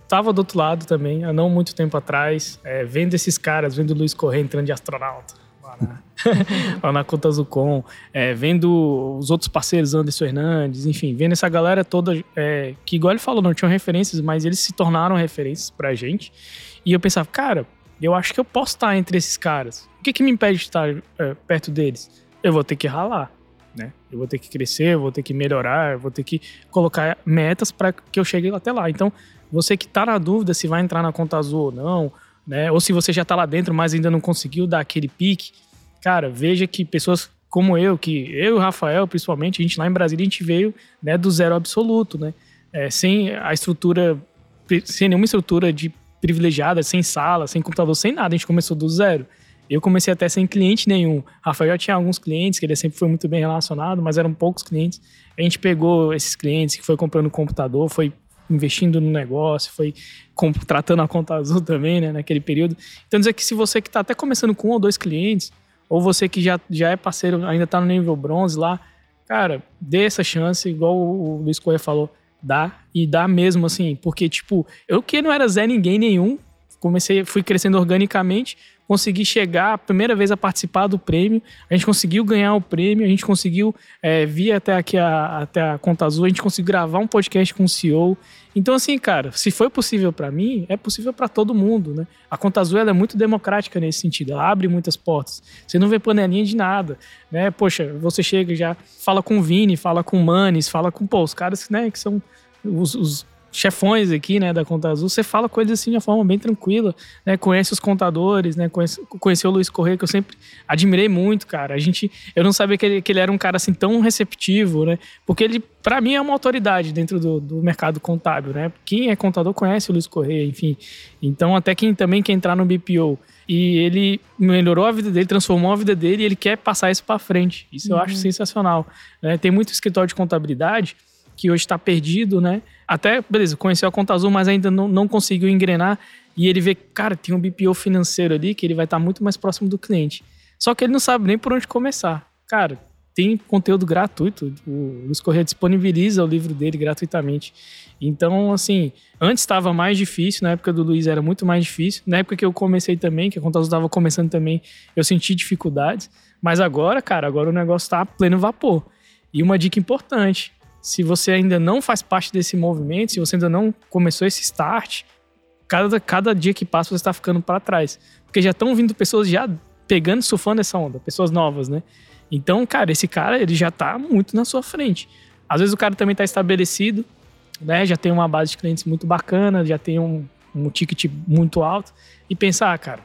tava do outro lado também, há não muito tempo atrás, é, vendo esses caras, vendo o Luiz Correia entrando de astronauta. Lá na, Conta é, vendo os outros parceiros, Anderson Hernandes, enfim, vendo essa galera toda, é, que igual ele falou, não tinham referências, mas eles se tornaram referências pra gente. E eu pensava, cara, eu acho que eu posso estar entre esses caras. Que, que me impede de estar é, perto deles? Eu vou ter que ralar, né? Eu vou ter que crescer, eu vou ter que melhorar, eu vou ter que colocar metas para que eu chegue até lá. Então, você que está na dúvida se vai entrar na conta azul ou não, né? Ou se você já está lá dentro, mas ainda não conseguiu dar aquele pique, cara, veja que pessoas como eu, que eu e o Rafael, principalmente, a gente lá em Brasília, a gente veio né, do zero absoluto, né? É, sem a estrutura, sem nenhuma estrutura de privilegiada, sem sala, sem computador, sem nada. A gente começou do zero. Eu comecei até sem cliente nenhum. Rafael já tinha alguns clientes, que ele sempre foi muito bem relacionado, mas eram poucos clientes. A gente pegou esses clientes que foi comprando computador, foi investindo no negócio, foi contratando a conta azul também, né, naquele período. Então, dizer que se você que está até começando com um ou dois clientes, ou você que já, já é parceiro, ainda está no nível bronze lá, cara, dê essa chance, igual o Luiz Correia falou, dá e dá mesmo assim, porque tipo, eu que não era Zé ninguém nenhum, comecei, fui crescendo organicamente, consegui chegar a primeira vez a participar do prêmio, a gente conseguiu ganhar o prêmio, a gente conseguiu é, vir até aqui a, até a Conta Azul, a gente conseguiu gravar um podcast com o CEO. Então, assim, cara, se foi possível para mim, é possível para todo mundo, né? A Conta Azul é muito democrática nesse sentido, ela abre muitas portas. Você não vê panelinha de nada, né? Poxa, você chega já, fala com o Vini, fala com o Manes, fala com, pô, os caras né, que são os, os chefões aqui, né, da Conta Azul, você fala com eles assim de uma forma bem tranquila, né? Conhece os contadores, né? Conhece, conheceu o Luiz Correia, que eu sempre admirei muito, cara. A gente, eu não sabia que ele, que ele era um cara assim tão receptivo, né? Porque ele, para mim, é uma autoridade dentro do, do mercado contábil, né? Quem é contador conhece o Luiz Correia, enfim. Então, até quem também quer entrar no BPO e ele melhorou a vida dele, transformou a vida dele e ele quer passar isso para frente. Isso uhum. eu acho sensacional. Né? Tem muito escritório de contabilidade que hoje está perdido, né? Até, beleza, conheceu a conta azul, mas ainda não, não conseguiu engrenar. E ele vê, cara, tem um BPO financeiro ali que ele vai estar tá muito mais próximo do cliente. Só que ele não sabe nem por onde começar. Cara, tem conteúdo gratuito. O Luiz Correia disponibiliza o livro dele gratuitamente. Então, assim, antes estava mais difícil, na época do Luiz era muito mais difícil. Na época que eu comecei também, que a Conta Azul estava começando também, eu senti dificuldades. Mas agora, cara, agora o negócio está a pleno vapor. E uma dica importante: se você ainda não faz parte desse movimento, se você ainda não começou esse start, cada, cada dia que passa você está ficando para trás. Porque já estão vindo pessoas já pegando, surfando essa onda, pessoas novas, né? Então, cara, esse cara, ele já está muito na sua frente. Às vezes o cara também está estabelecido, né? Já tem uma base de clientes muito bacana, já tem um, um ticket muito alto. E pensar, ah, cara,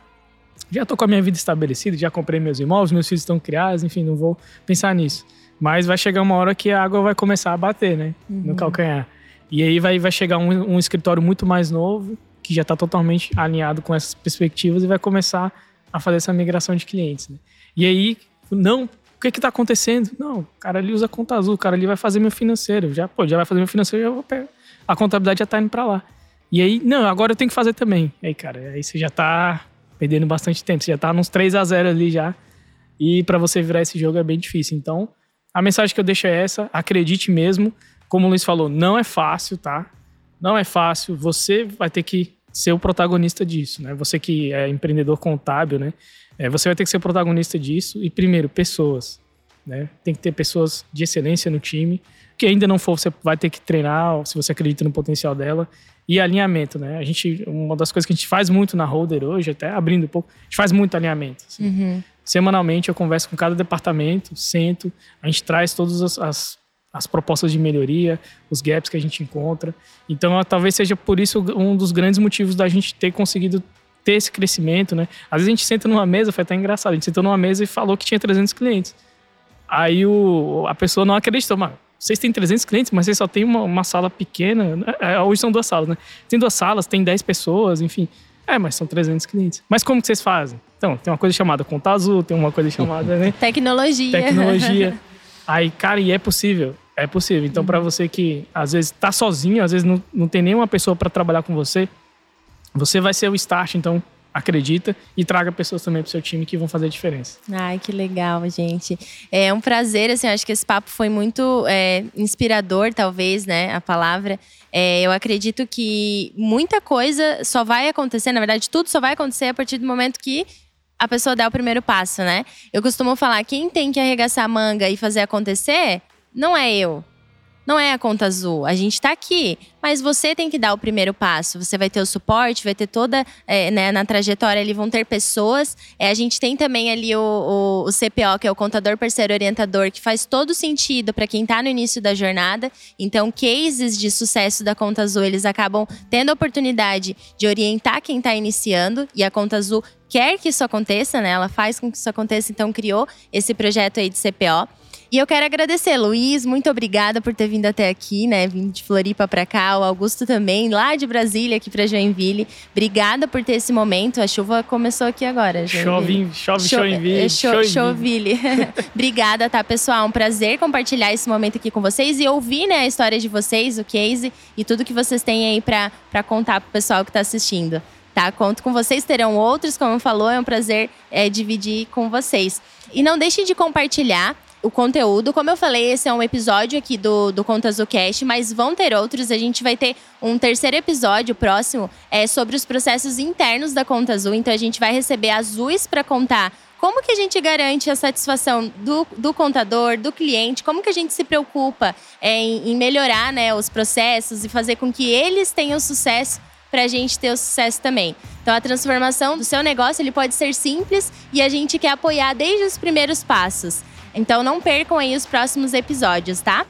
já estou com a minha vida estabelecida, já comprei meus imóveis, meus filhos estão criados, enfim, não vou pensar nisso. Mas vai chegar uma hora que a água vai começar a bater, né? Uhum. No calcanhar. E aí vai, vai chegar um, um escritório muito mais novo, que já está totalmente alinhado com essas perspectivas e vai começar a fazer essa migração de clientes. Né? E aí, não, o que está acontecendo? Não, o cara ali usa conta azul, o cara ali vai fazer meu financeiro. Já, pô, já vai fazer meu financeiro, já vou pegar. A contabilidade já está indo para lá. E aí, não, agora eu tenho que fazer também. Aí, cara, aí você já está perdendo bastante tempo. Você já está nos 3 a 0 ali já. E para você virar esse jogo é bem difícil. Então, a mensagem que eu deixo é essa: acredite mesmo. Como o Luiz falou, não é fácil, tá? Não é fácil. Você vai ter que ser o protagonista disso, né? Você que é empreendedor contábil, né? É, você vai ter que ser o protagonista disso. E primeiro, pessoas. Né? Tem que ter pessoas de excelência no time. Que ainda não for, você vai ter que treinar, se você acredita no potencial dela. E alinhamento, né? A gente, uma das coisas que a gente faz muito na Holder hoje, até abrindo um pouco, a gente faz muito alinhamento. Assim. Uhum. Semanalmente eu converso com cada departamento, sento, a gente traz todas as, as, as propostas de melhoria, os gaps que a gente encontra. Então, talvez seja por isso um dos grandes motivos da gente ter conseguido ter esse crescimento, né? Às vezes a gente senta numa mesa, foi até engraçado, a gente sentou numa mesa e falou que tinha 300 clientes. Aí o, a pessoa não acreditou, mas vocês têm 300 clientes, mas vocês só tem uma, uma sala pequena. É, é, hoje são duas salas, né? Tem duas salas, tem 10 pessoas, enfim. É, mas são 300 clientes. Mas como que vocês fazem? Então, tem uma coisa chamada conta azul, tem uma coisa chamada, né? Tecnologia. Tecnologia. Aí, cara, e é possível. É possível. Então, para você que às vezes tá sozinho, às vezes não, não tem nenhuma pessoa para trabalhar com você, você vai ser o start, então acredita e traga pessoas também para o seu time que vão fazer a diferença. Ai, que legal, gente. É um prazer, assim, acho que esse papo foi muito é, inspirador, talvez, né, a palavra. É, eu acredito que muita coisa só vai acontecer, na verdade, tudo só vai acontecer a partir do momento que a pessoa der o primeiro passo, né? Eu costumo falar, quem tem que arregaçar a manga e fazer acontecer, não é eu, não é a conta azul. A gente está aqui, mas você tem que dar o primeiro passo. Você vai ter o suporte, vai ter toda. É, né, na trajetória ali vão ter pessoas. É, a gente tem também ali o, o, o, CPO, que é o contador parceiro orientador, que faz todo sentido para quem está no início da jornada. Então, cases de sucesso da conta azul, eles acabam tendo a oportunidade de orientar quem está iniciando. E a conta azul quer que isso aconteça, né? Ela faz com que isso aconteça, então criou esse projeto aí de CPO. E eu quero agradecer, Luiz, muito obrigada por ter vindo até aqui, né? Vindo de Floripa para cá, o Augusto também, lá de Brasília, aqui para Joinville. Obrigada por ter esse momento. A chuva começou aqui agora, Chove, chove, Cho Joinville. Cho Joinville. obrigada, tá, pessoal? Um prazer compartilhar esse momento aqui com vocês e ouvir, né, a história de vocês, o case e tudo que vocês têm aí para contar pro pessoal que tá assistindo. Tá? Conto com vocês, terão outros, como falou, é um prazer é, dividir com vocês. E não deixem de compartilhar o conteúdo. Como eu falei, esse é um episódio aqui do, do Contas do Cast, mas vão ter outros. A gente vai ter um terceiro episódio próximo é, sobre os processos internos da Conta Azul. Então a gente vai receber azuis para contar como que a gente garante a satisfação do, do contador, do cliente, como que a gente se preocupa é, em, em melhorar né, os processos e fazer com que eles tenham sucesso para a gente ter o sucesso também. Então, a transformação do seu negócio ele pode ser simples e a gente quer apoiar desde os primeiros passos. Então não percam aí os próximos episódios, tá?